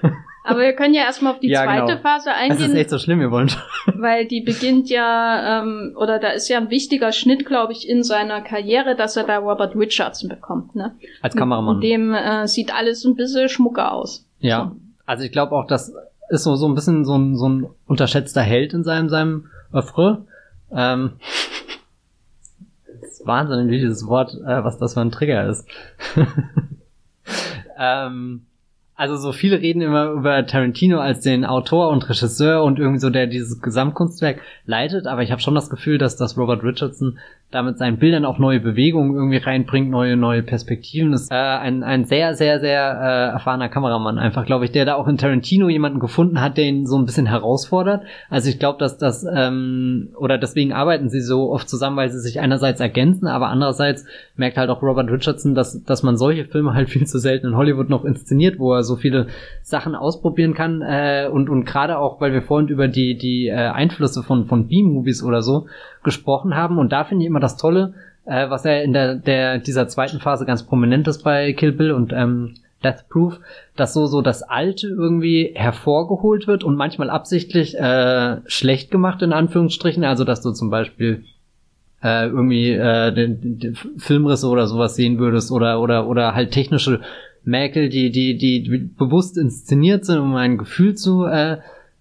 Aber wir können ja erstmal auf die Ja, zweite genau. Phase Es ist eingehen. echt so schlimm, wir wollen schon. weil die beginnt ja, ähm, oder da ist ja ein wichtiger Schnitt, glaube ich, in seiner Karriere, dass er da Robert Richardson bekommt. Ne? Als Kameramann. Mit dem äh, sieht alles ein bisschen schmucker aus. Ja. Also ich glaube auch, das ist so, so ein bisschen so ein, so ein unterschätzter Held in seinem, seinem Oeuvre. Ähm, das ist Wahnsinn, wie dieses Wort, äh, was das für ein Trigger ist. ähm, also so viele reden immer über Tarantino als den Autor und Regisseur und irgendwie so, der dieses Gesamtkunstwerk leitet, aber ich habe schon das Gefühl, dass, dass Robert Richardson da mit seinen Bildern auch neue Bewegungen irgendwie reinbringt, neue, neue Perspektiven. Ist äh, ein, ein sehr, sehr, sehr äh, erfahrener Kameramann, einfach, glaube ich, der da auch in Tarantino jemanden gefunden hat, der ihn so ein bisschen herausfordert. Also ich glaube, dass das, ähm, oder deswegen arbeiten sie so oft zusammen, weil sie sich einerseits ergänzen, aber andererseits merkt halt auch Robert Richardson, dass, dass man solche Filme halt viel zu selten in Hollywood noch inszeniert, wo er so viele Sachen ausprobieren kann äh, und und gerade auch, weil wir vorhin über die die äh, Einflüsse von von B-Movies oder so gesprochen haben. Und da finde ich immer das Tolle, äh, was er in der der dieser zweiten Phase ganz prominent ist bei Kill Bill und ähm, Death Proof, dass so so das Alte irgendwie hervorgeholt wird und manchmal absichtlich äh, schlecht gemacht in Anführungsstrichen, also dass du zum Beispiel äh, irgendwie äh, den, den Filmrisse oder sowas sehen würdest oder oder oder halt technische Mäkel, die die die bewusst inszeniert sind, um ein Gefühl zu äh,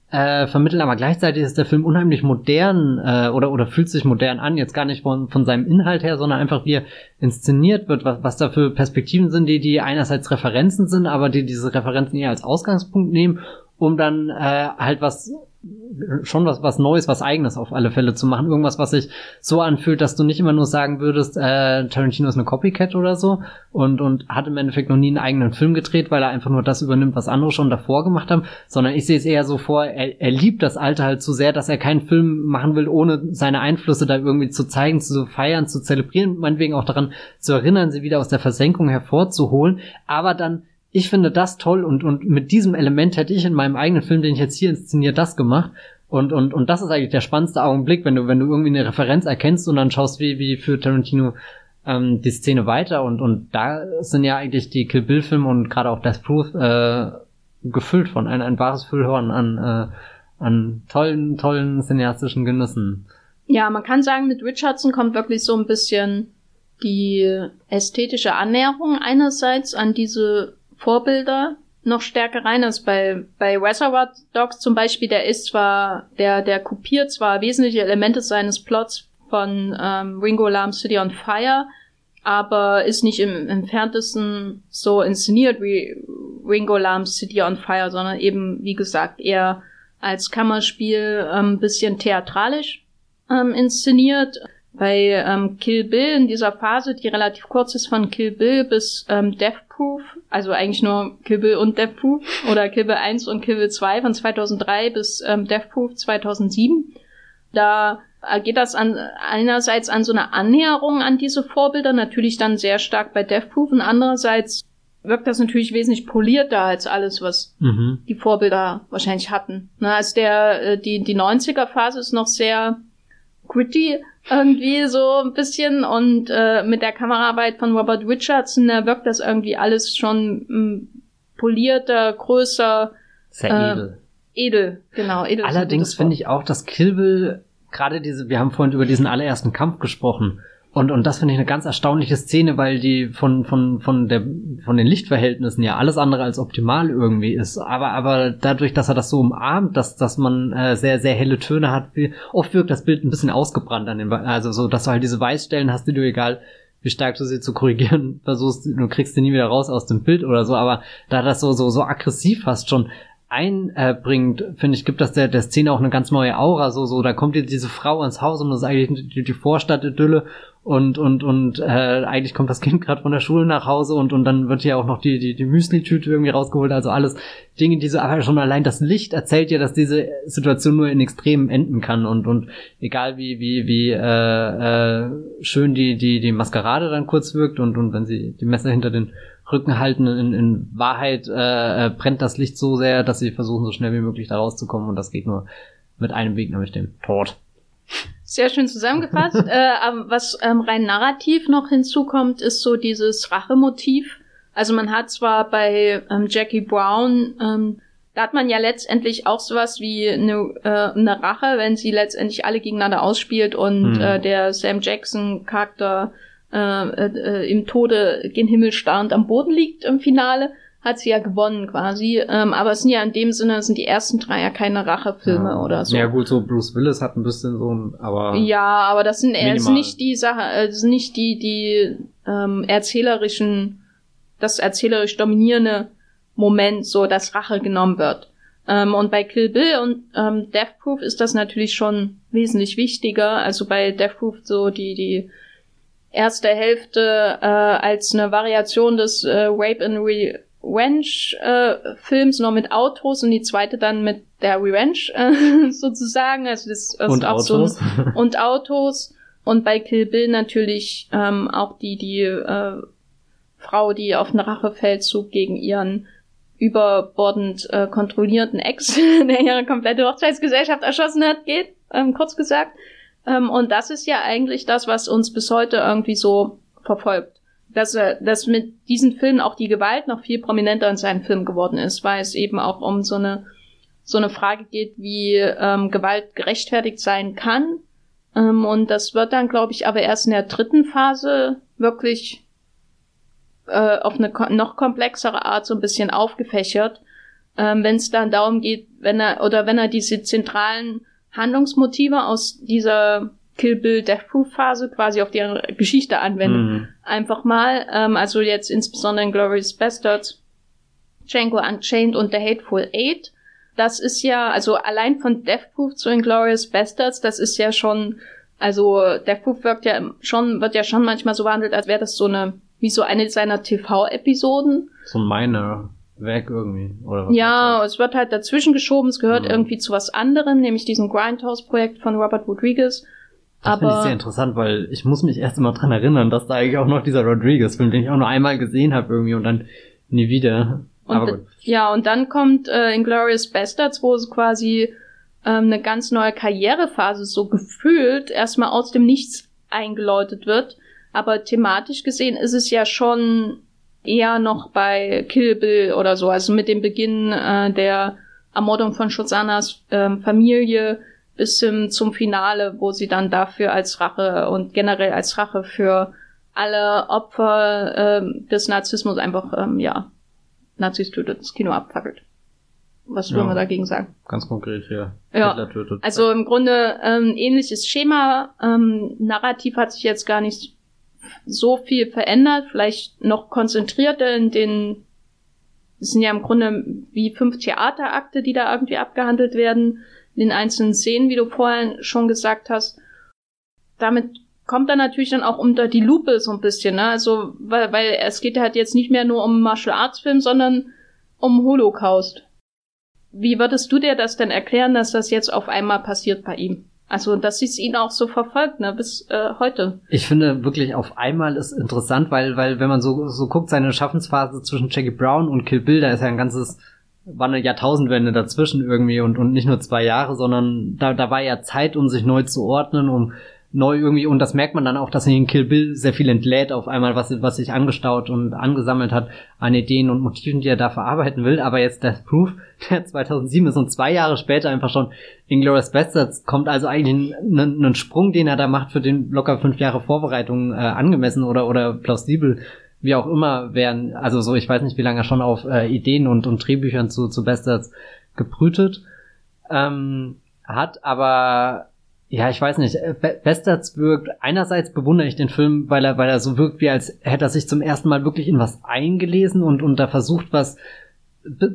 äh, vermitteln, aber gleichzeitig ist der Film unheimlich modern äh, oder oder fühlt sich modern an, jetzt gar nicht von von seinem Inhalt her, sondern einfach wie er inszeniert wird, was was da für Perspektiven sind, die die einerseits Referenzen sind, aber die diese Referenzen eher als Ausgangspunkt nehmen, um dann äh, halt was schon was, was Neues, was Eigenes auf alle Fälle zu machen. Irgendwas, was sich so anfühlt, dass du nicht immer nur sagen würdest, äh, Tarantino ist eine Copycat oder so und, und hat im Endeffekt noch nie einen eigenen Film gedreht, weil er einfach nur das übernimmt, was andere schon davor gemacht haben, sondern ich sehe es eher so vor, er, er liebt das Alte halt zu sehr, dass er keinen Film machen will, ohne seine Einflüsse da irgendwie zu zeigen, zu feiern, zu zelebrieren, meinetwegen auch daran zu erinnern, sie wieder aus der Versenkung hervorzuholen, aber dann ich finde das toll und, und mit diesem Element hätte ich in meinem eigenen Film, den ich jetzt hier inszeniert, das gemacht. Und, und, und das ist eigentlich der spannendste Augenblick, wenn du, wenn du irgendwie eine Referenz erkennst und dann schaust, wie, wie für Tarantino ähm, die Szene weiter. Und, und da sind ja eigentlich die Kill Bill-Filme und gerade auch Death Proof äh, gefüllt von ein, ein wahres Füllhorn an, äh, an tollen, tollen cineastischen Genüssen. Ja, man kann sagen, mit Richardson kommt wirklich so ein bisschen die ästhetische Annäherung einerseits an diese Vorbilder noch stärker rein als bei, bei Reservoir Dogs zum Beispiel. Der ist zwar, der, der kopiert zwar wesentliche Elemente seines Plots von ähm, Ringo Lam City on Fire, aber ist nicht im entferntesten so inszeniert wie Ringo Lam City on Fire, sondern eben, wie gesagt, eher als Kammerspiel ähm, bisschen theatralisch ähm, inszeniert. Bei ähm, Kill Bill in dieser Phase, die relativ kurz ist von Kill Bill bis ähm, Death Proof, also eigentlich nur Kill Bill und Death Proof oder Kill Bill 1 und Kill Bill 2 von 2003 bis ähm, Death Proof 2007. Da geht das an, einerseits an so eine Annäherung an diese Vorbilder, natürlich dann sehr stark bei Death Proof und andererseits wirkt das natürlich wesentlich polierter als alles, was mhm. die Vorbilder wahrscheinlich hatten. Na, als der, äh, die, die 90er Phase ist noch sehr gritty irgendwie so ein bisschen und äh, mit der Kameraarbeit von Robert Richardson da wirkt das irgendwie alles schon m, hm, polierter, größer. Sehr äh, edel. Edel, genau. Edel Allerdings finde ich auch, dass Kill Bill gerade diese, wir haben vorhin über diesen allerersten Kampf gesprochen und, und das finde ich eine ganz erstaunliche Szene, weil die von, von, von, der, von den Lichtverhältnissen ja alles andere als optimal irgendwie ist. Aber, aber dadurch, dass er das so umarmt, dass, dass man äh, sehr, sehr helle Töne hat, wie, oft wirkt das Bild ein bisschen ausgebrannt an den, also so, dass du halt diese Weißstellen hast, die du egal wie stark du sie zu korrigieren versuchst, du kriegst sie nie wieder raus aus dem Bild oder so, aber da das so, so, so aggressiv fast schon einbringt, finde ich, gibt das der, der Szene auch eine ganz neue Aura, so, so, da kommt jetzt diese Frau ins Haus und das ist eigentlich die, die Vorstadt-Idylle und und und äh, eigentlich kommt das Kind gerade von der Schule nach Hause und und dann wird ja auch noch die die, die Müsli-Tüte irgendwie rausgeholt, also alles Dinge, die so aber schon allein das Licht erzählt ja, dass diese Situation nur in Extremen enden kann und und egal wie wie wie äh, äh, schön die die die Maskerade dann kurz wirkt und und wenn sie die Messer hinter den Rücken halten, in, in Wahrheit äh, äh, brennt das Licht so sehr, dass sie versuchen so schnell wie möglich da rauszukommen und das geht nur mit einem Weg, nämlich dem Tod. Sehr schön zusammengefasst. äh, was ähm, rein narrativ noch hinzukommt, ist so dieses Rachemotiv. Also man hat zwar bei ähm, Jackie Brown, ähm, da hat man ja letztendlich auch sowas wie eine, äh, eine Rache, wenn sie letztendlich alle gegeneinander ausspielt und hm. äh, der Sam Jackson Charakter äh, äh, im Tode gen Himmel starrend am Boden liegt im Finale hat sie ja gewonnen quasi. Ähm, aber es sind ja in dem Sinne, sind die ersten drei ja keine Rachefilme ja. oder so. Ja gut, so Bruce Willis hat ein bisschen so ein, aber. Ja, aber das sind, äh, ist nicht die Sache, äh, das sind nicht die, die ähm, erzählerischen, das erzählerisch dominierende Moment, so dass Rache genommen wird. Ähm, und bei Kill Bill und ähm, Death Proof ist das natürlich schon wesentlich wichtiger. Also bei Death Proof so die, die erste Hälfte äh, als eine Variation des äh, Rape and Re Revenge-Films, äh, noch mit Autos und die zweite dann mit der Revenge äh, sozusagen. Also das ist und auch Autos. so ein, und Autos. Und bei Kill Bill natürlich ähm, auch die, die äh, Frau, die auf einen Rachefeldzug gegen ihren überbordend äh, kontrollierten Ex, der ihre komplette Hochzeitsgesellschaft erschossen hat, geht, ähm, kurz gesagt. Ähm, und das ist ja eigentlich das, was uns bis heute irgendwie so verfolgt. Dass, äh, dass mit diesen Filmen auch die Gewalt noch viel prominenter in seinen Filmen geworden ist, weil es eben auch um so eine, so eine Frage geht, wie ähm, Gewalt gerechtfertigt sein kann. Ähm, und das wird dann, glaube ich, aber erst in der dritten Phase wirklich äh, auf eine noch komplexere Art so ein bisschen aufgefächert, ähm, wenn es dann darum geht, wenn er oder wenn er diese zentralen Handlungsmotive aus dieser Kill Bill Death Proof Phase quasi auf deren Geschichte anwendet. Mhm. Einfach mal, ähm, also jetzt insbesondere in Glorious Bastards, Django Unchained und The Hateful Eight. Das ist ja, also allein von Death Proof zu Inglourious Bastards, das ist ja schon, also Death Proof wirkt ja schon, wird ja schon manchmal so behandelt, als wäre das so eine wie so eine seiner TV-Episoden. So ein minor Werk irgendwie, oder was? Ja, es wird halt dazwischen geschoben, es gehört mhm. irgendwie zu was anderem, nämlich diesem Grindhouse-Projekt von Robert Rodriguez. Das finde ich sehr interessant, weil ich muss mich erst immer dran erinnern, dass da eigentlich auch noch dieser Rodriguez-Film, den ich auch nur einmal gesehen habe irgendwie und dann nie wieder. Und, ja, und dann kommt äh, Inglourious Bastards, wo es quasi ähm, eine ganz neue Karrierephase so gefühlt erstmal aus dem Nichts eingeläutet wird aber thematisch gesehen ist es ja schon eher noch bei Kill Bill oder so, also mit dem Beginn äh, der Ermordung von Shosanas ähm, Familie bis zum, zum Finale, wo sie dann dafür als Rache und generell als Rache für alle Opfer ähm, des Narzissmus einfach, ähm, ja, Nazis tötet, das Kino abfackelt. Was ja, will man dagegen sagen? Ganz konkret, ja. Ja. Also im Grunde ähm, ähnliches Schema. Ähm, Narrativ hat sich jetzt gar nicht so viel verändert, vielleicht noch konzentrierter in den, das sind ja im Grunde wie fünf Theaterakte, die da irgendwie abgehandelt werden, in den einzelnen Szenen, wie du vorhin schon gesagt hast. Damit kommt dann natürlich dann auch unter die Lupe so ein bisschen, ne? Also, weil, weil es geht halt jetzt nicht mehr nur um Martial Arts Film, sondern um Holocaust. Wie würdest du dir das denn erklären, dass das jetzt auf einmal passiert bei ihm? Also, dass es ihn auch so verfolgt, ne, bis äh, heute. Ich finde wirklich auf einmal ist interessant, weil, weil, wenn man so, so guckt, seine Schaffensphase zwischen Jackie Brown und Kill Bill, da ist ja ein ganzes, war eine Jahrtausendwende dazwischen irgendwie und, und nicht nur zwei Jahre, sondern da, da war ja Zeit, um sich neu zu ordnen, um neu irgendwie, und das merkt man dann auch, dass er in Kill Bill sehr viel entlädt auf einmal, was, was sich angestaut und angesammelt hat an Ideen und Motiven, die er da verarbeiten will. Aber jetzt Death Proof, der 2007 ist und zwei Jahre später einfach schon Inglourious Bastards kommt also eigentlich ein, ein, Sprung, den er da macht, für den locker fünf Jahre Vorbereitung äh, angemessen oder, oder plausibel wie auch immer wären, also so, ich weiß nicht, wie lange er schon auf äh, Ideen und, und Drehbüchern zu, zu Bastards gebrütet ähm, hat, aber ja, ich weiß nicht. Äh, Bastards wirkt, einerseits bewundere ich den Film, weil er, weil er so wirkt, wie als hätte er sich zum ersten Mal wirklich in was eingelesen und, und da versucht, was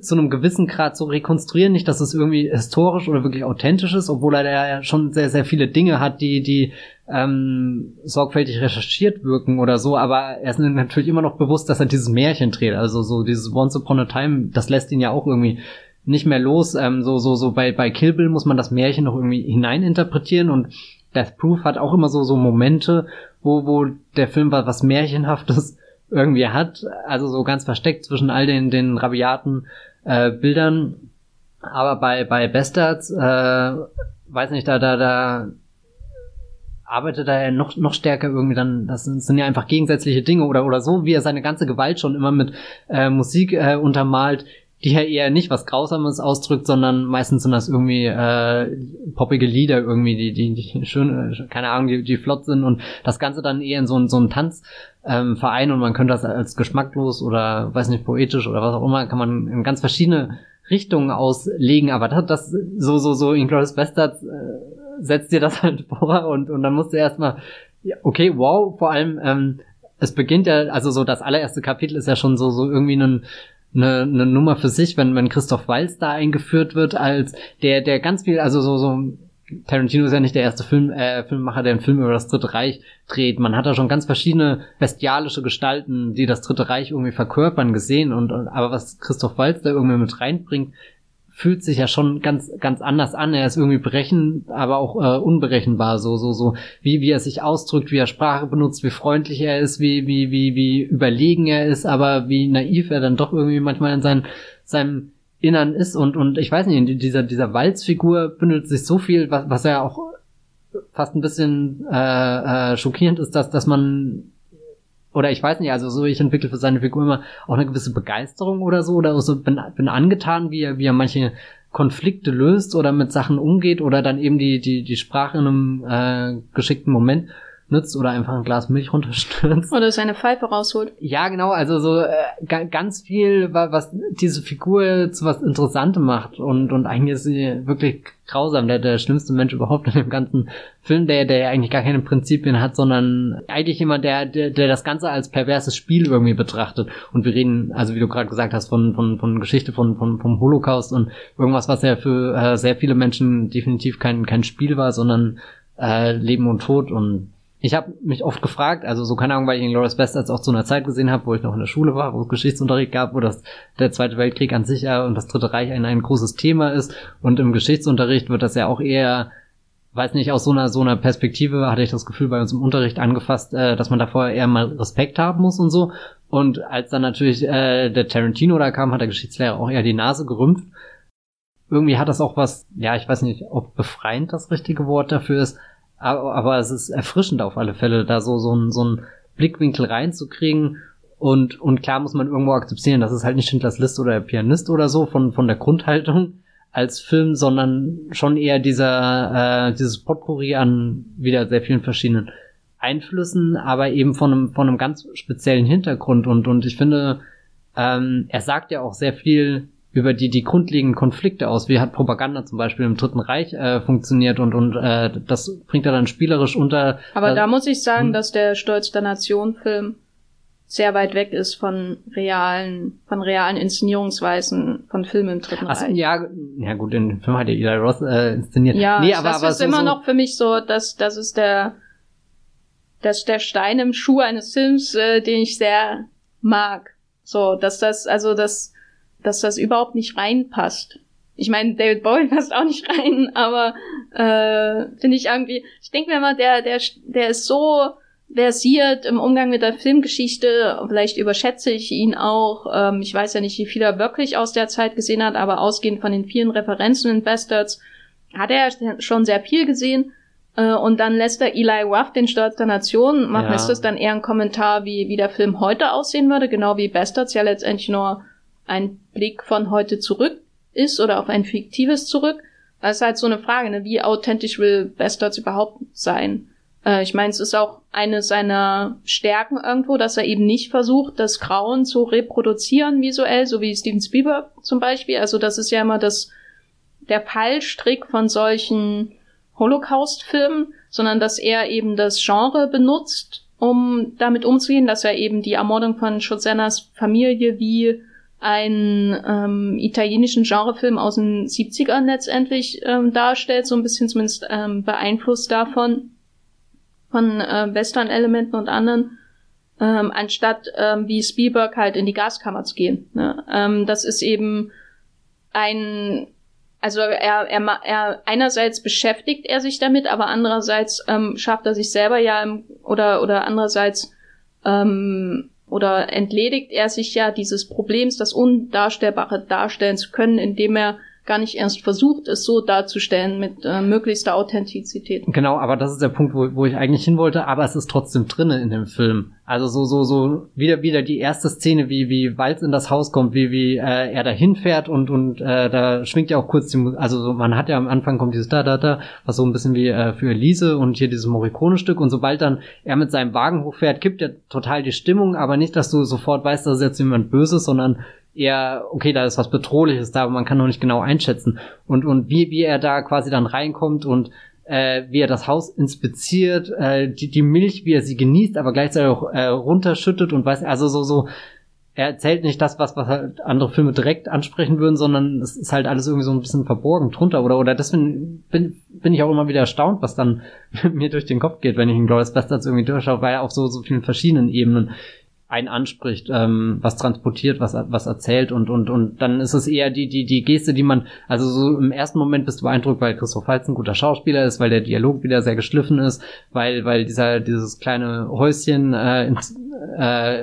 zu einem gewissen Grad zu rekonstruieren. Nicht, dass es irgendwie historisch oder wirklich authentisch ist, obwohl er ja schon sehr, sehr viele Dinge hat, die, die ähm, sorgfältig recherchiert wirken oder so, aber er ist natürlich immer noch bewusst, dass er dieses Märchen dreht. Also so dieses Once Upon a Time, das lässt ihn ja auch irgendwie nicht mehr los. Ähm, so, so, so bei, bei Kill Bill muss man das Märchen noch irgendwie hineininterpretieren und Death Proof hat auch immer so, so Momente, wo, wo der Film was, was Märchenhaftes irgendwie hat. Also so ganz versteckt zwischen all den, den rabiaten äh, Bildern. Aber bei, bei Bastards, äh, weiß nicht, da, da, da arbeitet er noch, noch stärker irgendwie dann, das sind, sind ja einfach gegensätzliche Dinge oder, oder so, wie er seine ganze Gewalt schon immer mit äh, Musik äh, untermalt, die ja eher nicht was Grausames ausdrückt, sondern meistens sind das irgendwie äh, poppige Lieder irgendwie, die, die, die schön, keine Ahnung, die, die flott sind und das Ganze dann eher in so, so einen Tanzverein ähm, und man könnte das als geschmacklos oder weiß nicht, poetisch oder was auch immer, kann man in ganz verschiedene Richtungen auslegen, aber das, das so, so, so in Glorious Bastards äh, setzt dir das halt vor und, und dann musst du erstmal, ja, okay, wow, vor allem, ähm, es beginnt ja, also so das allererste Kapitel ist ja schon so, so irgendwie ein eine, eine Nummer für sich, wenn, wenn Christoph Walz da eingeführt wird, als der, der ganz viel, also so, so, Tarantino ist ja nicht der erste Film, äh, Filmemacher, der einen Film über das Dritte Reich dreht. Man hat da schon ganz verschiedene bestialische Gestalten, die das Dritte Reich irgendwie verkörpern, gesehen. Und, und aber was Christoph Walz da irgendwie mit reinbringt, fühlt sich ja schon ganz, ganz anders an. Er ist irgendwie berechenbar, aber auch äh, unberechenbar, so, so, so, wie, wie er sich ausdrückt, wie er Sprache benutzt, wie freundlich er ist, wie, wie, wie, wie überlegen er ist, aber wie naiv er dann doch irgendwie manchmal in seinem, seinem Innern ist und, und ich weiß nicht, in dieser, dieser Walzfigur bündelt sich so viel, was, was ja auch fast ein bisschen äh, äh, schockierend ist, dass, dass man oder ich weiß nicht, also so ich entwickle für seine Figur immer auch eine gewisse Begeisterung oder so oder so bin, bin angetan, wie er, wie er manche Konflikte löst oder mit Sachen umgeht oder dann eben die, die, die Sprache in einem äh, geschickten Moment nutzt oder einfach ein Glas Milch runterstürzt. Oder seine Pfeife rausholt. Ja, genau, also so äh, ganz viel, was diese Figur zu was Interessantem macht und, und eigentlich ist sie wirklich grausam, der, der schlimmste Mensch überhaupt in dem ganzen Film, der, der eigentlich gar keine Prinzipien hat, sondern eigentlich jemand, der, der, der das Ganze als perverses Spiel irgendwie betrachtet. Und wir reden, also wie du gerade gesagt hast, von, von, von Geschichte von, von, vom Holocaust und irgendwas, was ja für äh, sehr viele Menschen definitiv kein, kein Spiel war, sondern äh, Leben und Tod und ich habe mich oft gefragt, also so keine Ahnung, weil ich Inglourious Basterds auch zu einer Zeit gesehen habe, wo ich noch in der Schule war, wo es Geschichtsunterricht gab, wo das der Zweite Weltkrieg an sich ja und das Dritte Reich ein, ein großes Thema ist und im Geschichtsunterricht wird das ja auch eher weiß nicht, aus so einer so einer Perspektive hatte ich das Gefühl bei uns im Unterricht angefasst, äh, dass man davor eher mal Respekt haben muss und so. Und als dann natürlich äh, der Tarantino da kam, hat der Geschichtslehrer auch eher die Nase gerümpft. Irgendwie hat das auch was, ja, ich weiß nicht, ob befreiend das richtige Wort dafür ist, aber, aber es ist erfrischend auf alle Fälle, da so, so, ein, so einen Blickwinkel reinzukriegen. Und, und klar muss man irgendwo akzeptieren, das ist halt nicht Schindlers List oder der Pianist oder so von, von der Grundhaltung als Film, sondern schon eher dieser, äh, dieses Potpourri an wieder sehr vielen verschiedenen Einflüssen, aber eben von einem, von einem ganz speziellen Hintergrund. Und, und ich finde, ähm, er sagt ja auch sehr viel über die, die grundlegenden Konflikte aus. Wie hat Propaganda zum Beispiel im Dritten Reich äh, funktioniert und, und äh, das bringt er dann spielerisch unter. Aber äh, da muss ich sagen, hm? dass der Stolz der Nation Film sehr weit weg ist von realen, von realen Inszenierungsweisen von Filmen im Dritten Ach, Reich. Ja, ja gut, den Film hat ja Eli Ross äh, inszeniert. Ja, nee, aber, das aber ist so, immer so noch für mich so, dass das ist der, das der Stein im Schuh eines Films, äh, den ich sehr mag. So, dass das, also das dass das überhaupt nicht reinpasst. Ich meine, David Bowie passt auch nicht rein, aber äh, finde ich irgendwie, ich denke mir immer, der, der, der ist so versiert im Umgang mit der Filmgeschichte, vielleicht überschätze ich ihn auch. Ähm, ich weiß ja nicht, wie viel er wirklich aus der Zeit gesehen hat, aber ausgehend von den vielen Referenzen in Bastards hat er schon sehr viel gesehen. Äh, und dann lässt er Eli Roth, den Stolz der Nation, machen. Ja. Ist das dann eher ein Kommentar, wie, wie der Film heute aussehen würde, genau wie Bastards ja letztendlich nur ein Blick von heute zurück ist oder auf ein fiktives zurück. Das ist halt so eine Frage, ne? wie authentisch will Bastards überhaupt sein? Äh, ich meine, es ist auch eine seiner Stärken irgendwo, dass er eben nicht versucht, das Grauen zu reproduzieren visuell, so wie Steven Spielberg zum Beispiel. Also das ist ja immer das, der Fallstrick von solchen Holocaust-Filmen, sondern dass er eben das Genre benutzt, um damit umzugehen, dass er eben die Ermordung von Schozenas Familie wie einen ähm, italienischen Genrefilm aus den 70ern letztendlich ähm, darstellt, so ein bisschen zumindest ähm, beeinflusst davon, von äh, Western-Elementen und anderen, ähm, anstatt ähm, wie Spielberg halt in die Gaskammer zu gehen. Ne? Ähm, das ist eben ein, also er, er, er einerseits beschäftigt er sich damit, aber andererseits ähm, schafft er sich selber ja im, oder oder andererseits ähm, oder entledigt er sich ja dieses Problems, das Undarstellbare darstellen zu können, indem er gar nicht erst versucht, es so darzustellen mit äh, möglichster Authentizität. Genau, aber das ist der Punkt, wo, wo ich eigentlich hin wollte, aber es ist trotzdem drinnen in dem Film. Also so, so, so, wieder, wieder die erste Szene, wie, wie Walz in das Haus kommt, wie, wie äh, er da hinfährt und, und äh, da schwingt ja auch kurz die Musik, also so, man hat ja am Anfang kommt dieses da, da, da, was so ein bisschen wie äh, für Elise und hier dieses Morricone-Stück und sobald dann er mit seinem Wagen hochfährt, kippt er total die Stimmung, aber nicht, dass du sofort weißt, dass jetzt jemand Böses, sondern eher, okay, da ist was Bedrohliches da, aber man kann noch nicht genau einschätzen. Und, und wie, wie er da quasi dann reinkommt und äh, wie er das Haus inspiziert, äh, die, die Milch, wie er sie genießt, aber gleichzeitig auch äh, runterschüttet und weiß, also so, so, er erzählt nicht das, was, was halt andere Filme direkt ansprechen würden, sondern es ist halt alles irgendwie so ein bisschen verborgen drunter oder, oder deswegen bin, bin ich auch immer wieder erstaunt, was dann mir durch den Kopf geht, wenn ich in Glorious Bastards irgendwie durchschaue, weil er auf so, so vielen verschiedenen Ebenen einen anspricht, ähm, was transportiert, was was erzählt und und und dann ist es eher die die die Geste, die man also so im ersten Moment bist du beeindruckt, weil Christoph Waltz ein guter Schauspieler ist, weil der Dialog wieder sehr geschliffen ist, weil weil dieser dieses kleine Häuschen äh, ins, äh,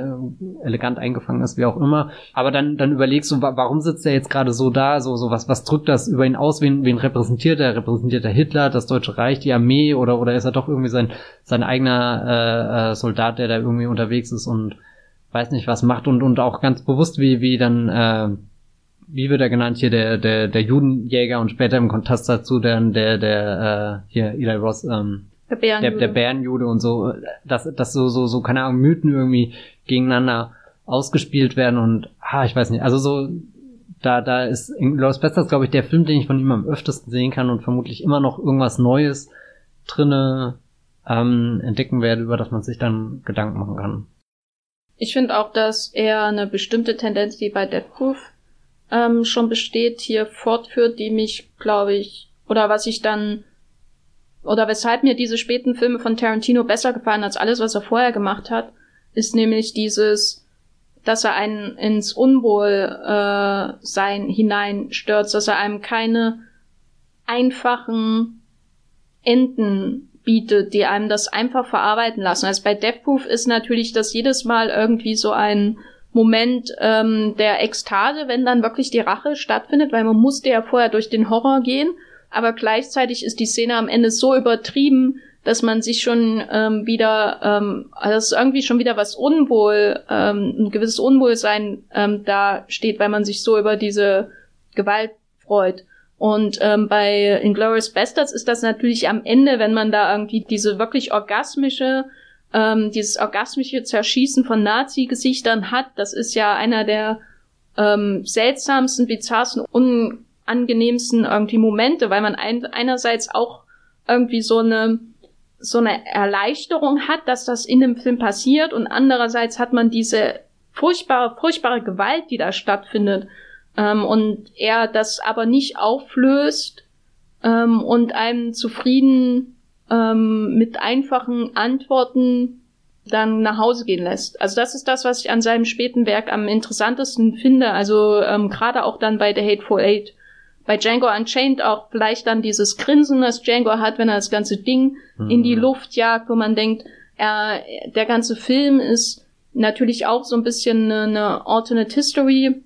elegant eingefangen ist, wie auch immer. Aber dann dann überlegst du, warum sitzt er jetzt gerade so da, so so was was drückt das über ihn aus, wen wen repräsentiert er? Repräsentiert er Hitler, das Deutsche Reich, die Armee oder oder ist er doch irgendwie sein sein eigener äh, äh, Soldat, der da irgendwie unterwegs ist und weiß nicht was macht und und auch ganz bewusst wie wie dann äh, wie wird er genannt hier der der der Judenjäger und später im Kontrast dazu dann der der äh, hier Eli Ross ähm, der Bärenjude. Der, der Bärenjude und so dass dass so so so keine Ahnung Mythen irgendwie gegeneinander ausgespielt werden und ah ich weiß nicht also so da da ist Los Bestas glaube ich der Film den ich von ihm am öftesten sehen kann und vermutlich immer noch irgendwas Neues drinne ähm, entdecken werde über das man sich dann Gedanken machen kann ich finde auch, dass er eine bestimmte Tendenz, die bei Death ähm, schon besteht, hier fortführt, die mich, glaube ich, oder was ich dann, oder weshalb mir diese späten Filme von Tarantino besser gefallen als alles, was er vorher gemacht hat, ist nämlich dieses, dass er einen ins Unwohlsein äh, hineinstürzt, dass er einem keine einfachen Enden bietet, die einem das einfach verarbeiten lassen. Also bei Death Proof ist natürlich das jedes Mal irgendwie so ein Moment ähm, der Ekstase, wenn dann wirklich die Rache stattfindet, weil man musste ja vorher durch den Horror gehen, aber gleichzeitig ist die Szene am Ende so übertrieben, dass man sich schon ähm, wieder, ähm, also dass irgendwie schon wieder was Unwohl, ähm, ein gewisses Unwohlsein ähm, da steht, weil man sich so über diese Gewalt freut. Und ähm, bei Inglourious Bastards ist das natürlich am Ende, wenn man da irgendwie diese wirklich orgasmische, ähm, dieses orgasmische Zerschießen von Nazi-Gesichtern hat, das ist ja einer der ähm, seltsamsten, bizarrsten, unangenehmsten irgendwie Momente, weil man ein, einerseits auch irgendwie so eine so eine Erleichterung hat, dass das in dem Film passiert. Und andererseits hat man diese furchtbare, furchtbare Gewalt, die da stattfindet ähm, und er das aber nicht auflöst ähm, und einem zufrieden ähm, mit einfachen Antworten dann nach Hause gehen lässt. Also das ist das, was ich an seinem späten Werk am interessantesten finde. Also ähm, gerade auch dann bei The Hateful Eight. Bei Django Unchained auch vielleicht dann dieses Grinsen, das Django hat, wenn er das ganze Ding mhm. in die mhm. Luft jagt, wo man denkt, er, der ganze Film ist natürlich auch so ein bisschen eine, eine Alternate History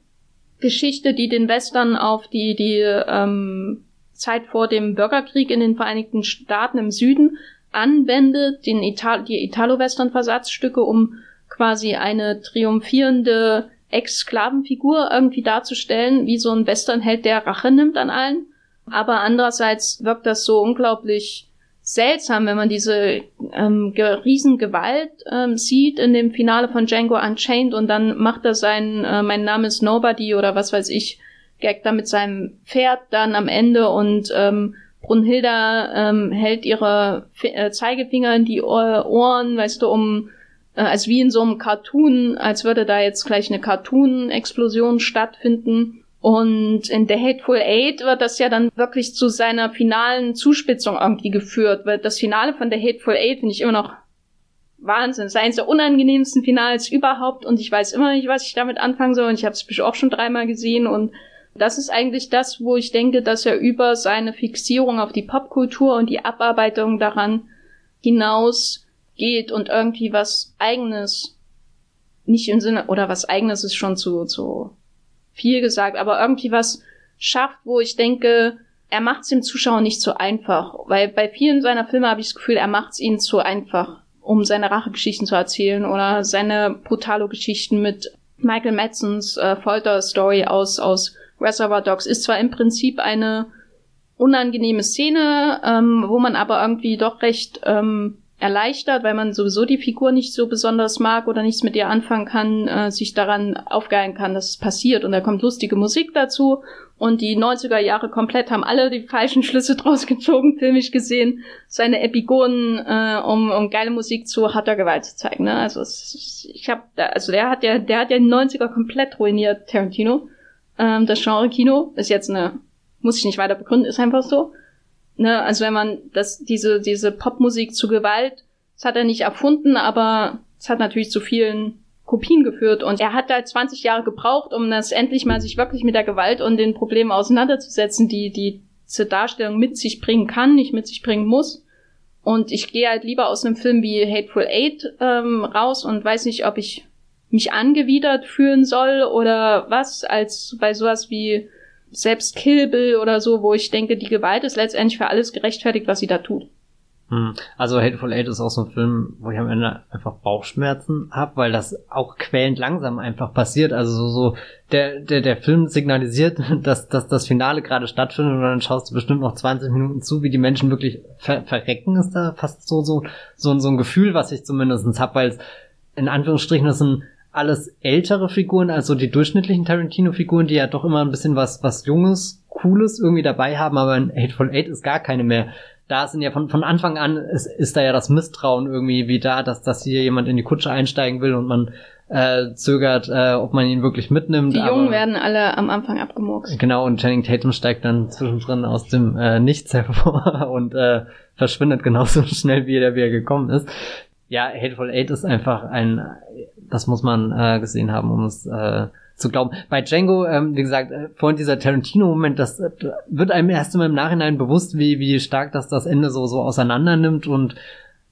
Geschichte, die den Western auf die, die ähm, Zeit vor dem Bürgerkrieg in den Vereinigten Staaten im Süden anwendet, den Ital die Italo-Western-Versatzstücke, um quasi eine triumphierende Ex-Sklavenfigur irgendwie darzustellen, wie so ein Westernheld, der Rache nimmt an allen. Aber andererseits wirkt das so unglaublich seltsam, wenn man diese ähm, Riesengewalt ähm, sieht in dem Finale von Django Unchained und dann macht er sein äh, Mein Name ist Nobody oder was weiß ich, Gag da mit seinem Pferd dann am Ende und ähm, Brunhilda ähm, hält ihre F äh, Zeigefinger in die Ohr Ohren, weißt du, um äh, als wie in so einem Cartoon, als würde da jetzt gleich eine Cartoon-Explosion stattfinden. Und in The Hateful Eight wird das ja dann wirklich zu seiner finalen Zuspitzung irgendwie geführt, weil das Finale von The Hateful Eight finde ich immer noch Wahnsinn. Das ist eines der unangenehmsten Finals überhaupt und ich weiß immer nicht, was ich damit anfangen soll und ich habe es auch schon dreimal gesehen und das ist eigentlich das, wo ich denke, dass er über seine Fixierung auf die Popkultur und die Abarbeitung daran hinaus geht und irgendwie was eigenes, nicht im Sinne, oder was eigenes ist schon zu, zu viel gesagt, aber irgendwie was schafft, wo ich denke, er macht es dem Zuschauer nicht so einfach. Weil bei vielen seiner Filme habe ich das Gefühl, er macht es ihnen zu einfach, um seine Rachegeschichten zu erzählen oder seine Brutalo-Geschichten mit Michael Madsons äh, Folter-Story aus, aus Reservoir Dogs ist zwar im Prinzip eine unangenehme Szene, ähm, wo man aber irgendwie doch recht ähm, erleichtert, weil man sowieso die Figur nicht so besonders mag oder nichts mit ihr anfangen kann, äh, sich daran aufgeilen kann, dass es passiert. Und da kommt lustige Musik dazu. Und die 90er Jahre komplett haben alle die falschen Schlüsse draus gezogen, filmisch gesehen, seine Epigonen, äh, um, um geile Musik zu harter Gewalt zu zeigen. Ne? Also es, ich habe, also der hat ja, der hat ja die 90er komplett ruiniert, Tarantino. Ähm, das Genre Kino ist jetzt eine, muss ich nicht weiter begründen, ist einfach so. Ne, also wenn man das, diese, diese Popmusik zu Gewalt, das hat er nicht erfunden, aber es hat natürlich zu vielen Kopien geführt und er hat da 20 Jahre gebraucht, um das endlich mal sich wirklich mit der Gewalt und den Problemen auseinanderzusetzen, die die zur Darstellung mit sich bringen kann, nicht mit sich bringen muss. Und ich gehe halt lieber aus einem Film wie Hateful Eight ähm, raus und weiß nicht, ob ich mich angewidert fühlen soll oder was, als bei sowas wie selbst Kill Bill oder so, wo ich denke, die Gewalt ist letztendlich für alles gerechtfertigt, was sie da tut. Hm. Also Hateful Eight ist auch so ein Film, wo ich am Ende einfach Bauchschmerzen habe, weil das auch quälend langsam einfach passiert. Also so, so der, der, der Film signalisiert, dass, dass das Finale gerade stattfindet und dann schaust du bestimmt noch 20 Minuten zu, wie die Menschen wirklich ver verrecken, ist da fast so, so, so, so ein Gefühl, was ich zumindest habe, weil es in Anführungsstrichen das sind alles ältere Figuren, also die durchschnittlichen Tarantino-Figuren, die ja doch immer ein bisschen was, was Junges, Cooles irgendwie dabei haben, aber in Hateful Eight ist gar keine mehr da sind ja von, von Anfang an ist, ist da ja das Misstrauen irgendwie wie da, dass, dass hier jemand in die Kutsche einsteigen will und man äh, zögert, äh, ob man ihn wirklich mitnimmt. Die Jungen werden alle am Anfang abgemurkst. Genau, und Channing Tatum steigt dann zwischendrin aus dem äh, Nichts hervor und äh, verschwindet genauso schnell, wie er, wie er gekommen ist. Ja, Hateful Eight ist einfach ein, das muss man äh, gesehen haben, um es äh, zu glauben. Bei Django, ähm, wie gesagt, äh, vorhin dieser Tarantino-Moment, das äh, wird einem erst immer im Nachhinein bewusst, wie, wie stark das das Ende so, so auseinander nimmt und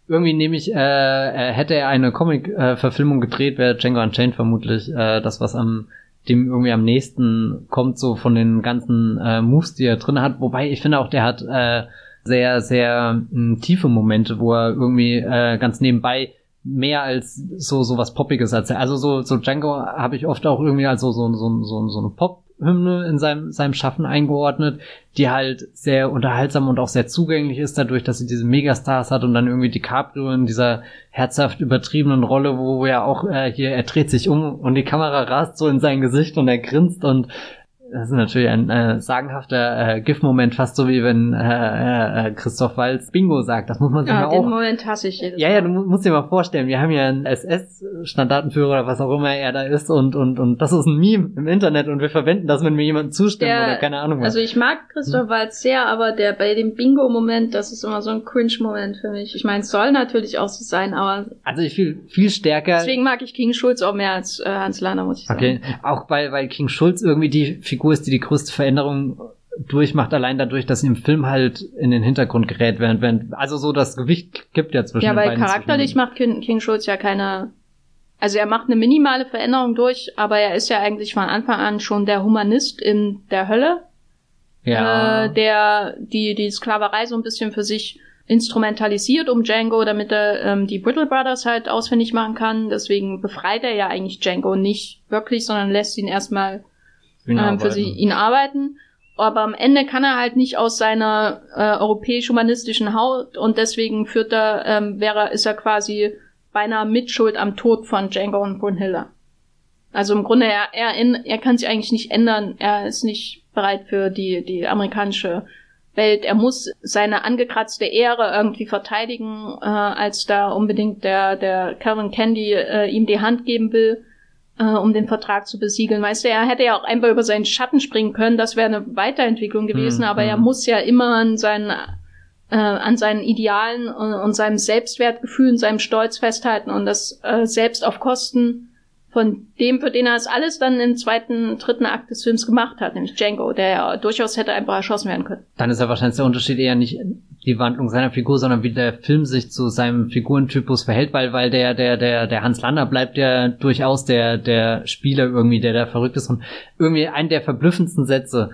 irgendwie nehme ich, äh, äh, hätte er eine Comic-Verfilmung gedreht, wäre Django Unchained vermutlich äh, das, was am dem irgendwie am nächsten kommt, so von den ganzen äh, Moves, die er drin hat. Wobei ich finde auch, der hat äh, sehr, sehr mh, tiefe Momente, wo er irgendwie äh, ganz nebenbei mehr als so so was poppiges als also so so Django habe ich oft auch irgendwie als so so so so, so eine Pop Hymne in seinem seinem Schaffen eingeordnet, die halt sehr unterhaltsam und auch sehr zugänglich ist dadurch, dass sie diese Megastars hat und dann irgendwie DiCaprio in dieser herzhaft übertriebenen Rolle, wo, er auch äh, hier er dreht sich um und die Kamera rast so in sein Gesicht und er grinst und das ist natürlich ein äh, sagenhafter äh, GIF-Moment, fast so wie wenn äh, äh, Christoph Walz Bingo sagt. Das muss man sich ja, den auch. Moment hasse ich jedes Ja, ja, du musst dir mal vorstellen, wir haben ja einen SS-Standartenführer oder was auch immer er da ist und und und das ist ein Meme im Internet und wir verwenden das, wenn mir jemand zustimmt der, oder keine Ahnung was. Also ich mag Christoph hm? Walz sehr, aber der bei dem Bingo-Moment, das ist immer so ein Cringe-Moment für mich. Ich meine, es soll natürlich auch so sein, aber also ich viel viel stärker. Deswegen mag ich King Schulz auch mehr als äh, Hans Lander, muss ich sagen. Okay, auch weil weil King Schulz irgendwie die Figur Figur ist, die die größte Veränderung durchmacht, allein dadurch, dass sie im Film halt in den Hintergrund gerät, während, während also so das Gewicht gibt ja zwischen Ja, weil charakterlich macht King, King Schulz ja keine, also er macht eine minimale Veränderung durch, aber er ist ja eigentlich von Anfang an schon der Humanist in der Hölle, ja. Äh, der die die Sklaverei so ein bisschen für sich instrumentalisiert um Django, damit er ähm, die Brittle Brothers halt ausfindig machen kann. Deswegen befreit er ja eigentlich Django nicht wirklich, sondern lässt ihn erstmal ähm, für sie, ihn arbeiten. Aber am Ende kann er halt nicht aus seiner äh, europäisch-humanistischen Haut und deswegen führt er, ähm, wäre, ist er quasi beinahe Mitschuld am Tod von Django und Brunhilde. Also im Grunde, er, er, er kann sich eigentlich nicht ändern. Er ist nicht bereit für die, die amerikanische Welt. Er muss seine angekratzte Ehre irgendwie verteidigen, äh, als da unbedingt der, der Calvin Candy äh, ihm die Hand geben will äh, um den Vertrag zu besiegeln. Weißt du, er hätte ja auch einfach über seinen Schatten springen können, das wäre eine Weiterentwicklung gewesen, mhm. aber er hm. muss ja immer an seinen äh, an seinen Idealen und, und seinem Selbstwertgefühl und seinem Stolz festhalten und das äh, selbst auf Kosten von dem, für den er es alles dann im zweiten, dritten Akt des Films gemacht hat, nämlich Django, der ja durchaus hätte einfach erschossen werden können. Dann ist ja wahrscheinlich der Unterschied eher nicht die Wandlung seiner Figur, sondern wie der Film sich zu seinem Figurentypus verhält, weil, weil der, der, der, der Hans Lander bleibt ja durchaus der, der Spieler irgendwie, der da verrückt ist und irgendwie ein der verblüffendsten Sätze,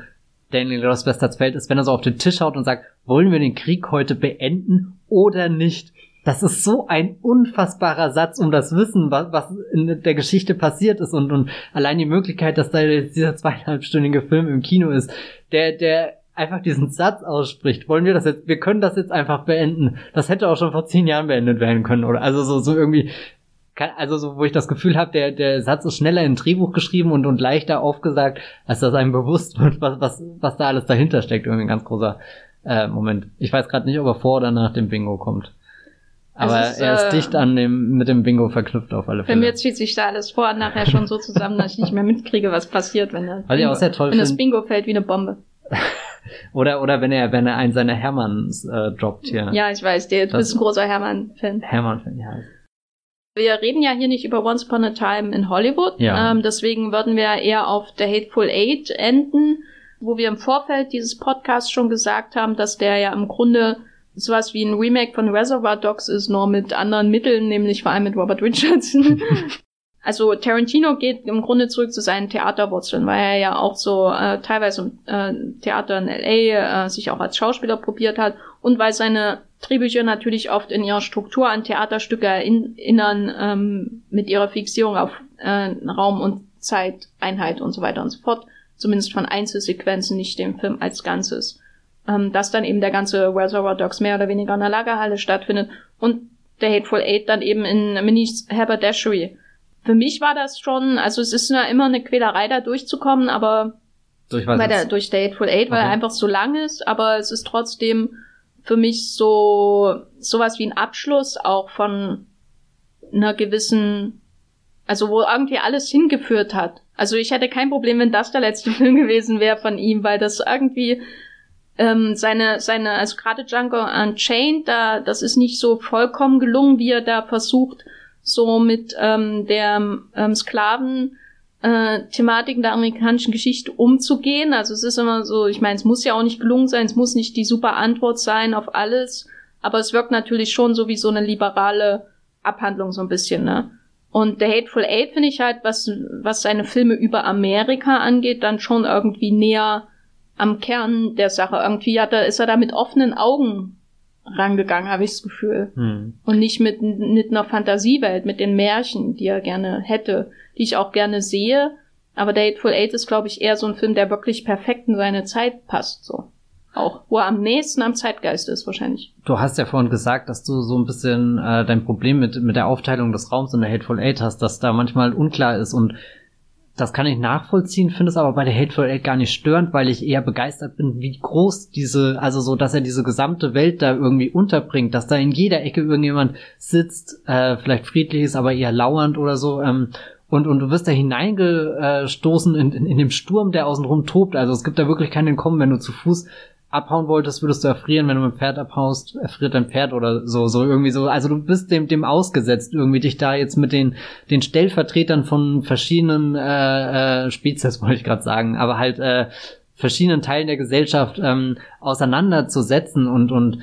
Los Bastards fällt, ist, wenn er so auf den Tisch haut und sagt, wollen wir den Krieg heute beenden oder nicht? Das ist so ein unfassbarer Satz, um das Wissen, was, was in der Geschichte passiert ist und, und allein die Möglichkeit, dass da dieser zweieinhalbstündige Film im Kino ist, der, der einfach diesen Satz ausspricht. Wollen wir das jetzt, wir können das jetzt einfach beenden. Das hätte auch schon vor zehn Jahren beendet werden können, oder? Also so, so irgendwie, also so, wo ich das Gefühl habe, der, der Satz ist schneller in Drehbuch geschrieben und, und leichter aufgesagt, als dass einem bewusst wird, was, was, was da alles dahinter steckt. Irgendwie ein ganz großer äh, Moment. Ich weiß gerade nicht, ob er vor oder nach dem Bingo kommt. Aber ist, er ist äh, dicht an dem, mit dem Bingo verknüpft auf alle Fälle. Bei mir zieht sich da alles vor und nachher schon so zusammen, dass ich nicht mehr mitkriege, was passiert, wenn, das Bingo, auch sehr toll wenn das Bingo fällt wie eine Bombe. oder, oder wenn er, wenn er einen seiner Hermanns äh, droppt hier. Ja, ich weiß, der, du bist ein großer Hermann-Fan. Hermann-Fan, ja. Wir reden ja hier nicht über Once Upon a Time in Hollywood. Ja. Ähm, deswegen würden wir eher auf The Hateful Eight enden, wo wir im Vorfeld dieses Podcasts schon gesagt haben, dass der ja im Grunde sowas wie ein Remake von Reservoir Dogs ist, nur mit anderen Mitteln, nämlich vor allem mit Robert Richardson. also Tarantino geht im Grunde zurück zu seinen Theaterwurzeln, weil er ja auch so äh, teilweise im äh, Theater in LA äh, sich auch als Schauspieler probiert hat und weil seine Drehbücher natürlich oft in ihrer Struktur an Theaterstücke erinnern, ähm, mit ihrer Fixierung auf äh, Raum und Zeiteinheit und so weiter und so fort. Zumindest von Einzelsequenzen, nicht dem Film als Ganzes. Ähm, dass dann eben der ganze Reservoir Dogs mehr oder weniger in der Lagerhalle stattfindet und der Hateful Eight dann eben in Minis Haberdashery. Für mich war das schon, also es ist ja immer eine Quälerei da durchzukommen, aber ich bei weiß der, durch der Hateful Eight, weil Okay. er einfach so lang ist, aber es ist trotzdem für mich so sowas wie ein Abschluss auch von einer gewissen, also wo irgendwie alles hingeführt hat. Also ich hätte kein Problem, wenn das der letzte Film gewesen wäre von ihm, weil das irgendwie ähm, seine, seine, also gerade Django Unchained, da, das ist nicht so vollkommen gelungen, wie er da versucht, so mit ähm, der ähm, Sklaven äh, Thematiken der amerikanischen Geschichte umzugehen. Also es ist immer so, ich meine, es muss ja auch nicht gelungen sein, es muss nicht die super Antwort sein auf alles, aber es wirkt natürlich schon so wie so eine liberale Abhandlung so ein bisschen, ne? Und The Hateful Eight finde ich halt, was, was seine Filme über Amerika angeht, dann schon irgendwie näher am Kern der Sache. Irgendwie hat er, ist er da mit offenen Augen rangegangen, habe ich das Gefühl. Hm. Und nicht mit, mit einer Fantasiewelt, mit den Märchen, die er gerne hätte, die ich auch gerne sehe. Aber The Hateful Eight ist, glaube ich, eher so ein Film, der wirklich perfekt in seine Zeit passt, so. Auch, wo er am nächsten am Zeitgeist ist, wahrscheinlich. Du hast ja vorhin gesagt, dass du so ein bisschen äh, dein Problem mit, mit der Aufteilung des Raums in der Hateful Eight hast, dass da manchmal unklar ist und das kann ich nachvollziehen, finde es aber bei der Hateful Eight gar nicht störend, weil ich eher begeistert bin, wie groß diese, also so, dass er diese gesamte Welt da irgendwie unterbringt, dass da in jeder Ecke irgendjemand sitzt, äh, vielleicht friedlich ist, aber eher lauernd oder so, ähm, und, und du wirst da hineingestoßen in, in, in dem Sturm, der außenrum tobt. Also es gibt da wirklich kein Entkommen, wenn du zu Fuß abhauen wolltest, würdest du erfrieren, wenn du mit dem Pferd abhaust, erfriert dein Pferd oder so, so irgendwie so. Also du bist dem, dem ausgesetzt, irgendwie dich da jetzt mit den, den Stellvertretern von verschiedenen äh, äh, Spezies, wollte ich gerade sagen, aber halt äh, verschiedenen Teilen der Gesellschaft ähm, auseinanderzusetzen und, und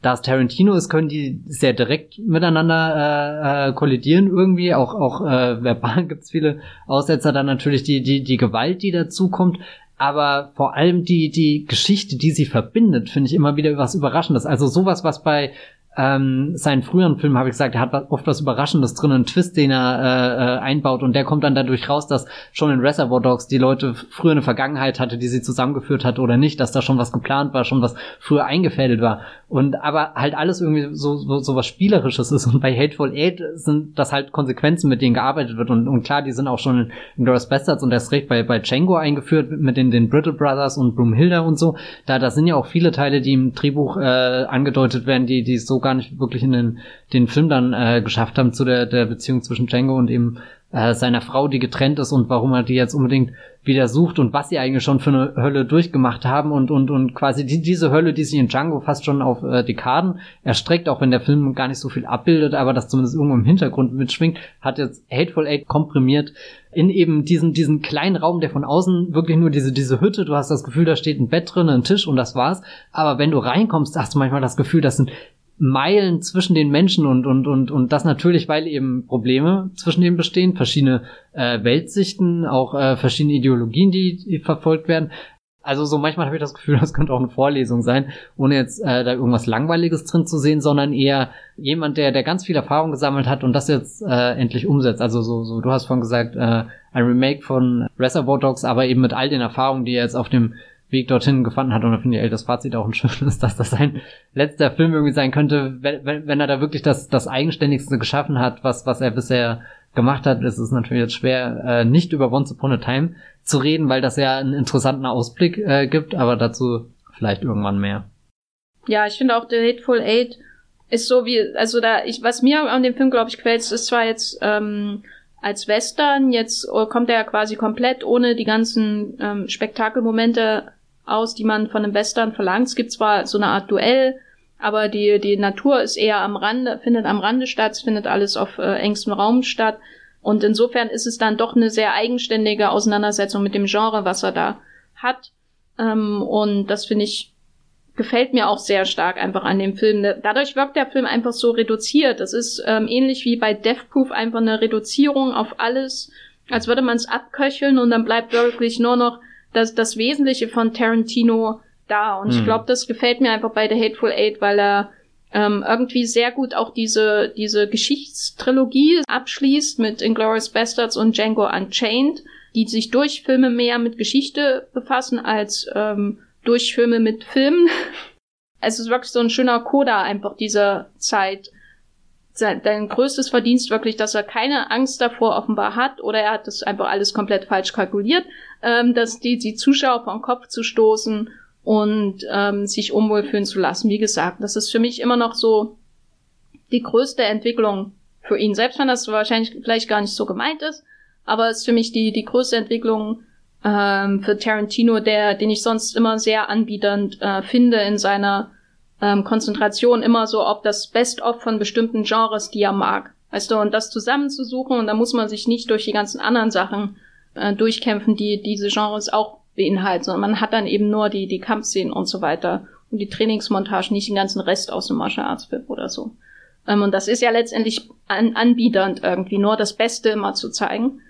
da es Tarantino ist, können die sehr direkt miteinander äh, äh, kollidieren irgendwie. Auch auch äh, verbal gibt's viele Aussetzer. Dann natürlich die die die Gewalt, die dazukommt. Aber vor allem die die Geschichte, die sie verbindet, finde ich immer wieder was Überraschendes. Also sowas, was bei ähm, seinen früheren Filmen habe ich gesagt, er hat oft was Überraschendes drin, einen Twist, den er äh, äh, einbaut. Und der kommt dann dadurch raus, dass schon in Reservoir Dogs die Leute früher eine Vergangenheit hatte, die sie zusammengeführt hat oder nicht, dass da schon was geplant war, schon was früher eingefädelt war. Und aber halt alles irgendwie so so, so was spielerisches ist. Und bei Hateful Eight sind das halt Konsequenzen, mit denen gearbeitet wird. Und, und klar, die sind auch schon in Glorious Bastards und erst recht bei bei Django eingeführt mit den den Brittle Brothers und Broomhilda und so. Da da sind ja auch viele Teile, die im Drehbuch äh, angedeutet werden, die die so gar nicht wirklich in den den Film dann äh, geschafft haben zu der der Beziehung zwischen Django und eben äh, seiner Frau, die getrennt ist und warum er die jetzt unbedingt wieder sucht und was sie eigentlich schon für eine Hölle durchgemacht haben und und und quasi die, diese Hölle, die sich in Django fast schon auf äh, Dekaden erstreckt, auch wenn der Film gar nicht so viel abbildet, aber das zumindest irgendwo im Hintergrund mitschwingt, hat jetzt Hateful Eight komprimiert in eben diesen diesen kleinen Raum, der von außen wirklich nur diese diese Hütte, du hast das Gefühl, da steht ein Bett drin, ein Tisch und das war's, aber wenn du reinkommst, hast du manchmal das Gefühl, das sind Meilen zwischen den Menschen und und und und das natürlich, weil eben Probleme zwischen denen bestehen, verschiedene äh, Weltsichten, auch äh, verschiedene Ideologien, die, die verfolgt werden. Also so manchmal habe ich das Gefühl, das könnte auch eine Vorlesung sein, ohne jetzt äh, da irgendwas Langweiliges drin zu sehen, sondern eher jemand, der der ganz viel Erfahrung gesammelt hat und das jetzt äh, endlich umsetzt. Also so so du hast vorhin gesagt, äh, ein Remake von Reservoir Dogs, aber eben mit all den Erfahrungen, die er jetzt auf dem Weg dorthin gefunden hat. Und da finde ich das Fazit auch ein schönes, dass das sein letzter Film irgendwie sein könnte, wenn, wenn, er da wirklich das, das Eigenständigste geschaffen hat, was, was er bisher gemacht hat. Es ist natürlich jetzt schwer, äh, nicht über Once Upon a Time zu reden, weil das ja einen interessanten Ausblick äh, gibt, aber dazu vielleicht irgendwann mehr. Ja, ich finde auch The Hateful Eight ist so wie, also da, ich, was mir an dem Film, glaube ich, gefällt, ist zwar jetzt ähm, als Western, jetzt äh, kommt er ja quasi komplett ohne die ganzen ähm, Spektakelmomente aus, die man von einem Western verlangt. Es gibt zwar so eine Art Duell, aber die, die Natur ist eher am Rande, findet am Rande statt, es findet alles auf äh, engstem Raum statt. Und insofern ist es dann doch eine sehr eigenständige Auseinandersetzung mit dem Genre, was er da hat. Ähm, und das finde ich gefällt mir auch sehr stark einfach an dem Film. Dadurch wirkt der Film einfach so reduziert. Das ist ähm, ähnlich wie bei Death Proof einfach eine Reduzierung auf alles, als würde man es abköcheln und dann bleibt wirklich nur noch das, das Wesentliche von Tarantino da. Und mhm. ich glaube, das gefällt mir einfach bei The Hateful Eight, weil er ähm, irgendwie sehr gut auch diese, diese Geschichtstrilogie abschließt mit Inglourious Bastards und Django Unchained, die sich durch Filme mehr mit Geschichte befassen als ähm, durch Filme mit Filmen. Es ist wirklich so ein schöner Coda einfach dieser Zeit. Dein größtes Verdienst wirklich, dass er keine Angst davor offenbar hat oder er hat das einfach alles komplett falsch kalkuliert, ähm, dass die, die Zuschauer vom Kopf zu stoßen und ähm, sich unwohl fühlen zu lassen. Wie gesagt, das ist für mich immer noch so die größte Entwicklung für ihn. Selbst wenn das wahrscheinlich vielleicht gar nicht so gemeint ist, aber es ist für mich die, die größte Entwicklung ähm, für Tarantino, der, den ich sonst immer sehr anbietend äh, finde in seiner ähm, Konzentration immer so auf das Best-of von bestimmten Genres, die er mag. Weißt du, und das zusammenzusuchen und da muss man sich nicht durch die ganzen anderen Sachen äh, durchkämpfen, die diese Genres auch beinhalten, sondern man hat dann eben nur die, die Kampfszenen und so weiter und die Trainingsmontage, nicht den ganzen Rest aus dem Martial Arts Film oder so. Ähm, und das ist ja letztendlich an, anbiedernd irgendwie, nur das Beste immer zu zeigen.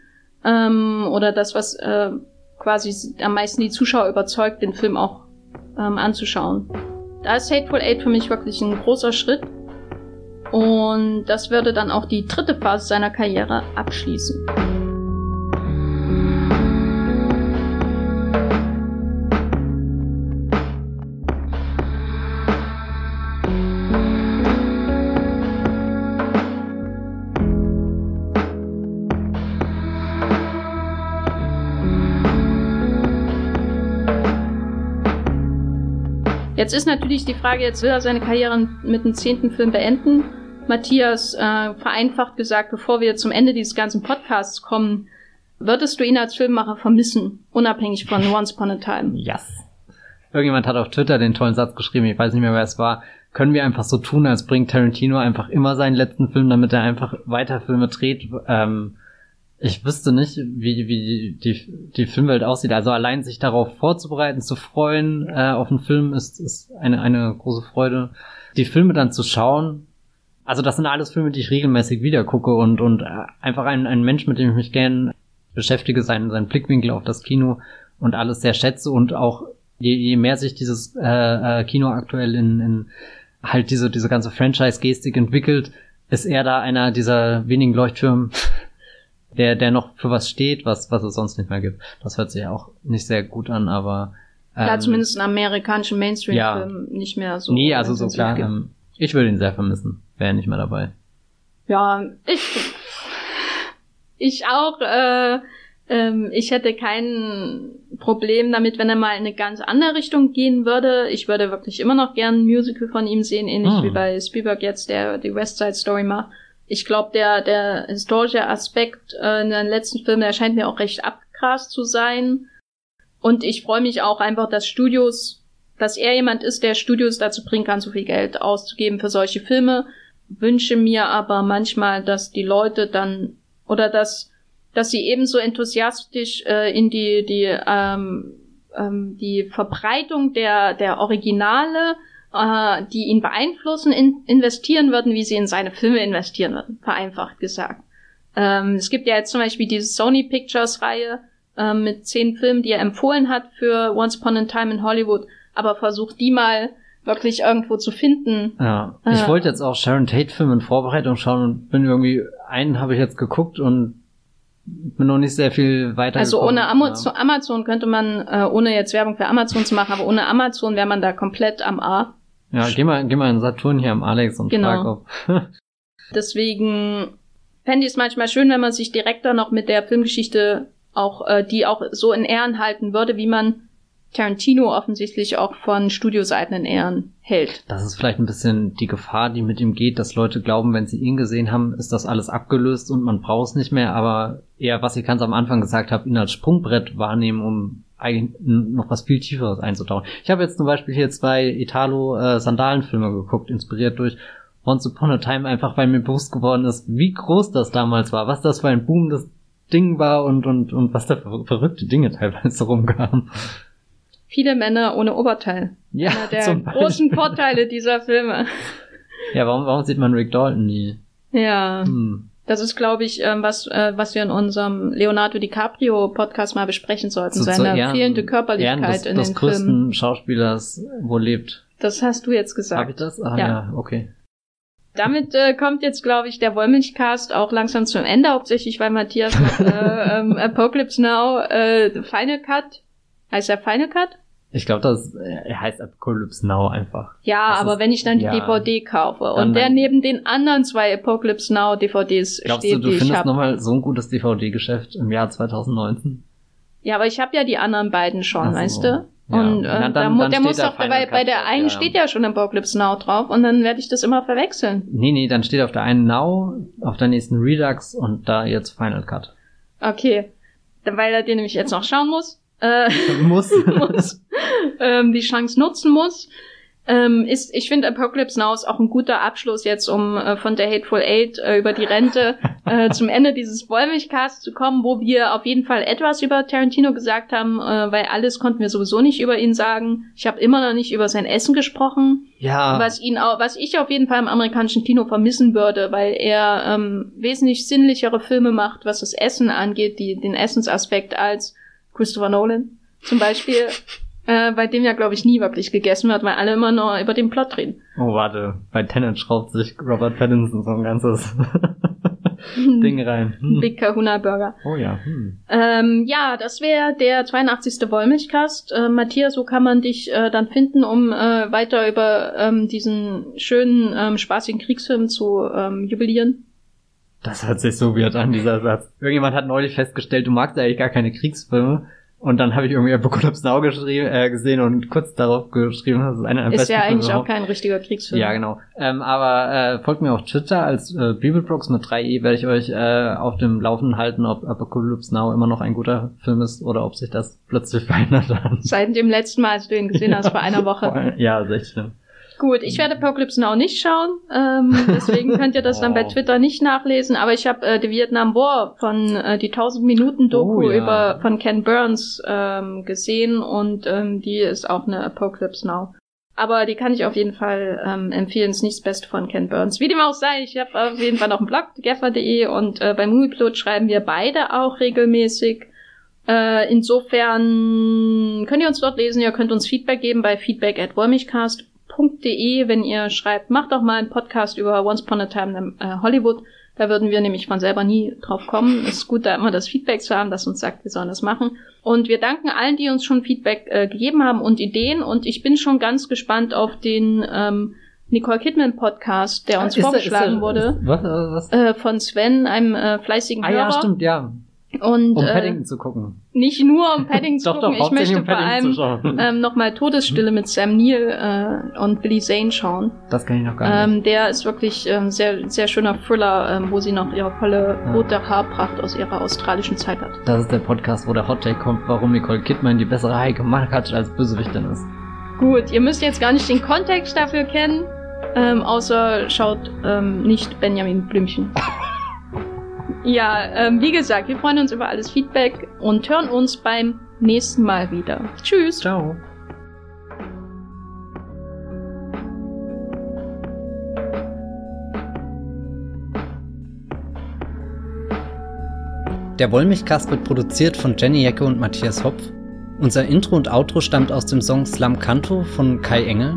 Ähm, oder das, was äh, quasi am meisten die Zuschauer überzeugt, den Film auch ähm, anzuschauen. Da ist Hateful Eight für mich wirklich ein großer Schritt. Und das würde dann auch die dritte Phase seiner Karriere abschließen. Jetzt ist natürlich die Frage, jetzt will er seine Karriere mit dem zehnten Film beenden. Matthias, äh, vereinfacht gesagt, bevor wir zum Ende dieses ganzen Podcasts kommen, würdest du ihn als Filmemacher vermissen, unabhängig von Once Upon a Time? Yes. Irgendjemand hat auf Twitter den tollen Satz geschrieben, ich weiß nicht mehr, wer es war. Können wir einfach so tun, als bringt Tarantino einfach immer seinen letzten Film, damit er einfach weiter Filme dreht? Ähm, ich wüsste nicht, wie, wie die, die Filmwelt aussieht. Also allein sich darauf vorzubereiten, zu freuen äh, auf einen Film ist, ist eine, eine große Freude. Die Filme dann zu schauen, also das sind alles Filme, die ich regelmäßig wieder gucke und, und äh, einfach ein, ein Mensch, mit dem ich mich gern beschäftige, seinen, seinen Blickwinkel auf das Kino und alles sehr schätze und auch je, je mehr sich dieses äh, äh, Kino aktuell in, in halt diese, diese ganze Franchise-Gestik entwickelt, ist er da einer dieser wenigen Leuchttürme, der, der noch für was steht, was, was es sonst nicht mehr gibt. Das hört sich auch nicht sehr gut an, aber. Ähm, ja, zumindest in amerikanischen Mainstream-Filmen ja, nicht mehr so. Nee, also so klar. Ähm, ich würde ihn sehr vermissen. Wäre nicht mehr dabei. Ja, ich. Ich auch. Äh, ähm, ich hätte kein Problem damit, wenn er mal in eine ganz andere Richtung gehen würde. Ich würde wirklich immer noch gern ein Musical von ihm sehen, ähnlich hm. wie bei Spielberg jetzt, der die West Side Story macht ich glaube, der, der historische Aspekt äh, in den letzten Filmen, der scheint mir auch recht abgegrast zu sein. Und ich freue mich auch einfach, dass Studios, dass er jemand ist, der Studios dazu bringen kann, so viel Geld auszugeben für solche Filme. Wünsche mir aber manchmal, dass die Leute dann oder dass dass sie ebenso enthusiastisch äh, in die die ähm, ähm, die Verbreitung der der Originale äh, die ihn beeinflussen, in, investieren würden, wie sie in seine Filme investieren würden, vereinfacht gesagt. Ähm, es gibt ja jetzt zum Beispiel diese Sony Pictures Reihe äh, mit zehn Filmen, die er empfohlen hat für Once Upon a Time in Hollywood, aber versucht die mal wirklich irgendwo zu finden. Ja, ich äh, wollte jetzt auch Sharon Tate Filme in Vorbereitung schauen und bin irgendwie, einen habe ich jetzt geguckt und bin noch nicht sehr viel weiter. Also ohne Amazon, ja. Amazon könnte man, äh, ohne jetzt Werbung für Amazon zu machen, aber ohne Amazon wäre man da komplett am A. Ja, geh mal, geh mal in Saturn hier am Alex und genau. frag ob. Deswegen fände ich es manchmal schön, wenn man sich direkter noch mit der Filmgeschichte auch, äh, die auch so in Ehren halten würde, wie man Tarantino offensichtlich auch von Studioseiten in Ehren hält. Das ist vielleicht ein bisschen die Gefahr, die mit ihm geht, dass Leute glauben, wenn sie ihn gesehen haben, ist das alles abgelöst und man braucht es nicht mehr, aber eher, was ich ganz am Anfang gesagt habe, ihn als Sprungbrett wahrnehmen, um eigentlich noch was viel Tieferes einzutauchen. Ich habe jetzt zum Beispiel hier zwei Italo-Sandalenfilme geguckt, inspiriert durch Once Upon a Time, einfach weil mir bewusst geworden ist, wie groß das damals war, was das für ein Boom das Ding war und, und, und was da für verrückte Dinge teilweise rumkamen. Viele Männer ohne Oberteil. Ja, Einer der großen Vorteile dieser Filme. Ja, warum, warum sieht man Rick Dalton nie? Ja. Hm. Das ist, glaube ich, ähm, was, äh, was wir in unserem Leonardo DiCaprio Podcast mal besprechen sollten. So, Seine Ehren, fehlende Körperlichkeit Ehren des, in des den größten Filmen. Schauspielers, wo lebt. Das hast du jetzt gesagt. Hab ich das? Ah, ja, ja okay. Damit äh, kommt jetzt, glaube ich, der Wollmilchcast auch langsam zum Ende, hauptsächlich weil Matthias äh, ähm, Apocalypse Now äh, Final Cut. Heißt er Final Cut? Ich glaube, das äh, heißt Apocalypse Now einfach. Ja, das aber ist, wenn ich dann die ja, DVD kaufe dann- und der neben den anderen zwei Apocalypse Now DVDs Glaubst steht, du, du die ich findest habe. nochmal so ein gutes DVD-Geschäft im Jahr 2019? Ja, aber ich habe ja die anderen beiden schon, so. weißt du? Ja. Und äh, dann- da mu dann der muss doch dabei, bei der einen ja. steht ja schon Apocalypse Now drauf und dann werde ich das immer verwechseln. Nee, nee, dann steht auf der einen Now, auf der nächsten Redux und da jetzt Final Cut. Okay. Dann, weil er den nämlich jetzt noch schauen muss. Äh, Muss. muss, ähm, die Chance nutzen muss. Ähm, ist, ich finde Apocalypse Now ist auch ein guter Abschluss jetzt, um äh, von der Hateful Eight äh, über die Rente äh, zum Ende dieses Wollmilchcasts zu kommen, wo wir auf jeden Fall etwas über Tarantino gesagt haben, äh, weil alles konnten wir sowieso nicht über ihn sagen. Ich habe immer noch nicht über sein Essen gesprochen, ja. was ihn auch, was ich auf jeden Fall im amerikanischen Kino vermissen würde, weil er ähm, wesentlich sinnlichere Filme macht, was das Essen angeht, die, den Essensaspekt als Christopher Nolan zum Beispiel, äh, bei dem ja, glaube ich, nie wirklich gegessen wird, weil alle immer nur über den Plot reden. Oh, warte. Bei Tenet schraubt sich Robert Pattinson so ein ganzes Ding rein. Hm. Big Kahuna Burger. Oh ja. Hm. Ähm, ja, das wäre der 82. Wollmilchcast. Äh, Matthias, wo kann man dich äh, dann finden, um äh, weiter über ähm, diesen schönen, ähm, spaßigen Kriegsfilm zu ähm, jubilieren? Das hört sich so weird an, dieser Satz. Irgendjemand hat neulich festgestellt, du magst eigentlich gar keine Kriegsfilme. Und dann habe ich irgendwie Apocalypse Now geschrieben, äh, gesehen und kurz darauf geschrieben, das ist einer der Ist besten ja Filme eigentlich auch überhaupt. kein richtiger Kriegsfilm. Ja, genau. Ähm, aber äh, folgt mir auf Twitter als äh, Bibelbrooks mit 3e, werde ich euch äh, auf dem Laufenden halten, ob Apocalypse Now immer noch ein guter Film ist oder ob sich das plötzlich verändert hat. Seit dem letzten Mal, als du ihn gesehen hast, vor einer Woche. Ja, ist echt schlimm. Gut, ich werde Apocalypse Now nicht schauen, ähm, deswegen könnt ihr das dann bei Oh. Twitter nicht nachlesen, aber ich habe äh, die Vietnam War von äh, die 1000 Minuten Doku Oh, ja. über von Ken Burns ähm, gesehen und ähm, die ist auch eine Apocalypse Now. Aber die kann ich auf jeden Fall ähm, empfehlen, ist nicht das Beste von Ken Burns. Wie dem auch sei, ich habe auf jeden Fall noch einen Blog, geffer.de und äh, bei Movieplot schreiben wir beide auch regelmäßig. Äh, insofern könnt ihr uns dort lesen, ihr könnt uns Feedback geben bei feedback at wollmilchcast.de, wenn ihr schreibt, macht doch mal einen Podcast über Once Upon a Time in äh, Hollywood. Da würden wir nämlich von selber nie drauf kommen. Es ist gut, da immer das Feedback zu haben, das uns sagt, wir sollen das machen. Und wir danken allen, die uns schon Feedback äh, gegeben haben und Ideen. Und ich bin schon ganz gespannt auf den ähm, Nicole Kidman Podcast, der uns Ist er- vorgeschlagen ist er- wurde. Was? was? Äh, von Sven, einem äh, fleißigen Ah Hörer. ja, stimmt, ja. Und Um äh, Paddington zu gucken. nicht nur um Paddington zu Doch, gucken, doch, ich möchte um vor allem zu schauen. ähm, nochmal Todesstille mit Sam Neill äh, und Billy Zane schauen. Das kann ich noch gar nicht. Ähm, der ist wirklich ähm, sehr, sehr schöner Thriller, ähm, wo sie noch ihre volle Ja. rote Haarpracht aus ihrer australischen Zeit hat. Das ist der Podcast, wo der Hot Take kommt, warum Nicole Kidman die bessere Heike Markatsch als Bösewichtin ist. Gut, ihr müsst jetzt gar nicht den Kontext dafür kennen, ähm, außer schaut ähm, nicht Benjamin Blümchen. ja, ähm, wie gesagt, wir freuen uns über alles Feedback und hören uns beim nächsten Mal wieder. Tschüss! Ciao. Der Wollmilchcast wird produziert von Jenny Jecke und Matthias Hopf. Unser Intro und Outro stammt aus dem Song Slam Canto von Kai Engel.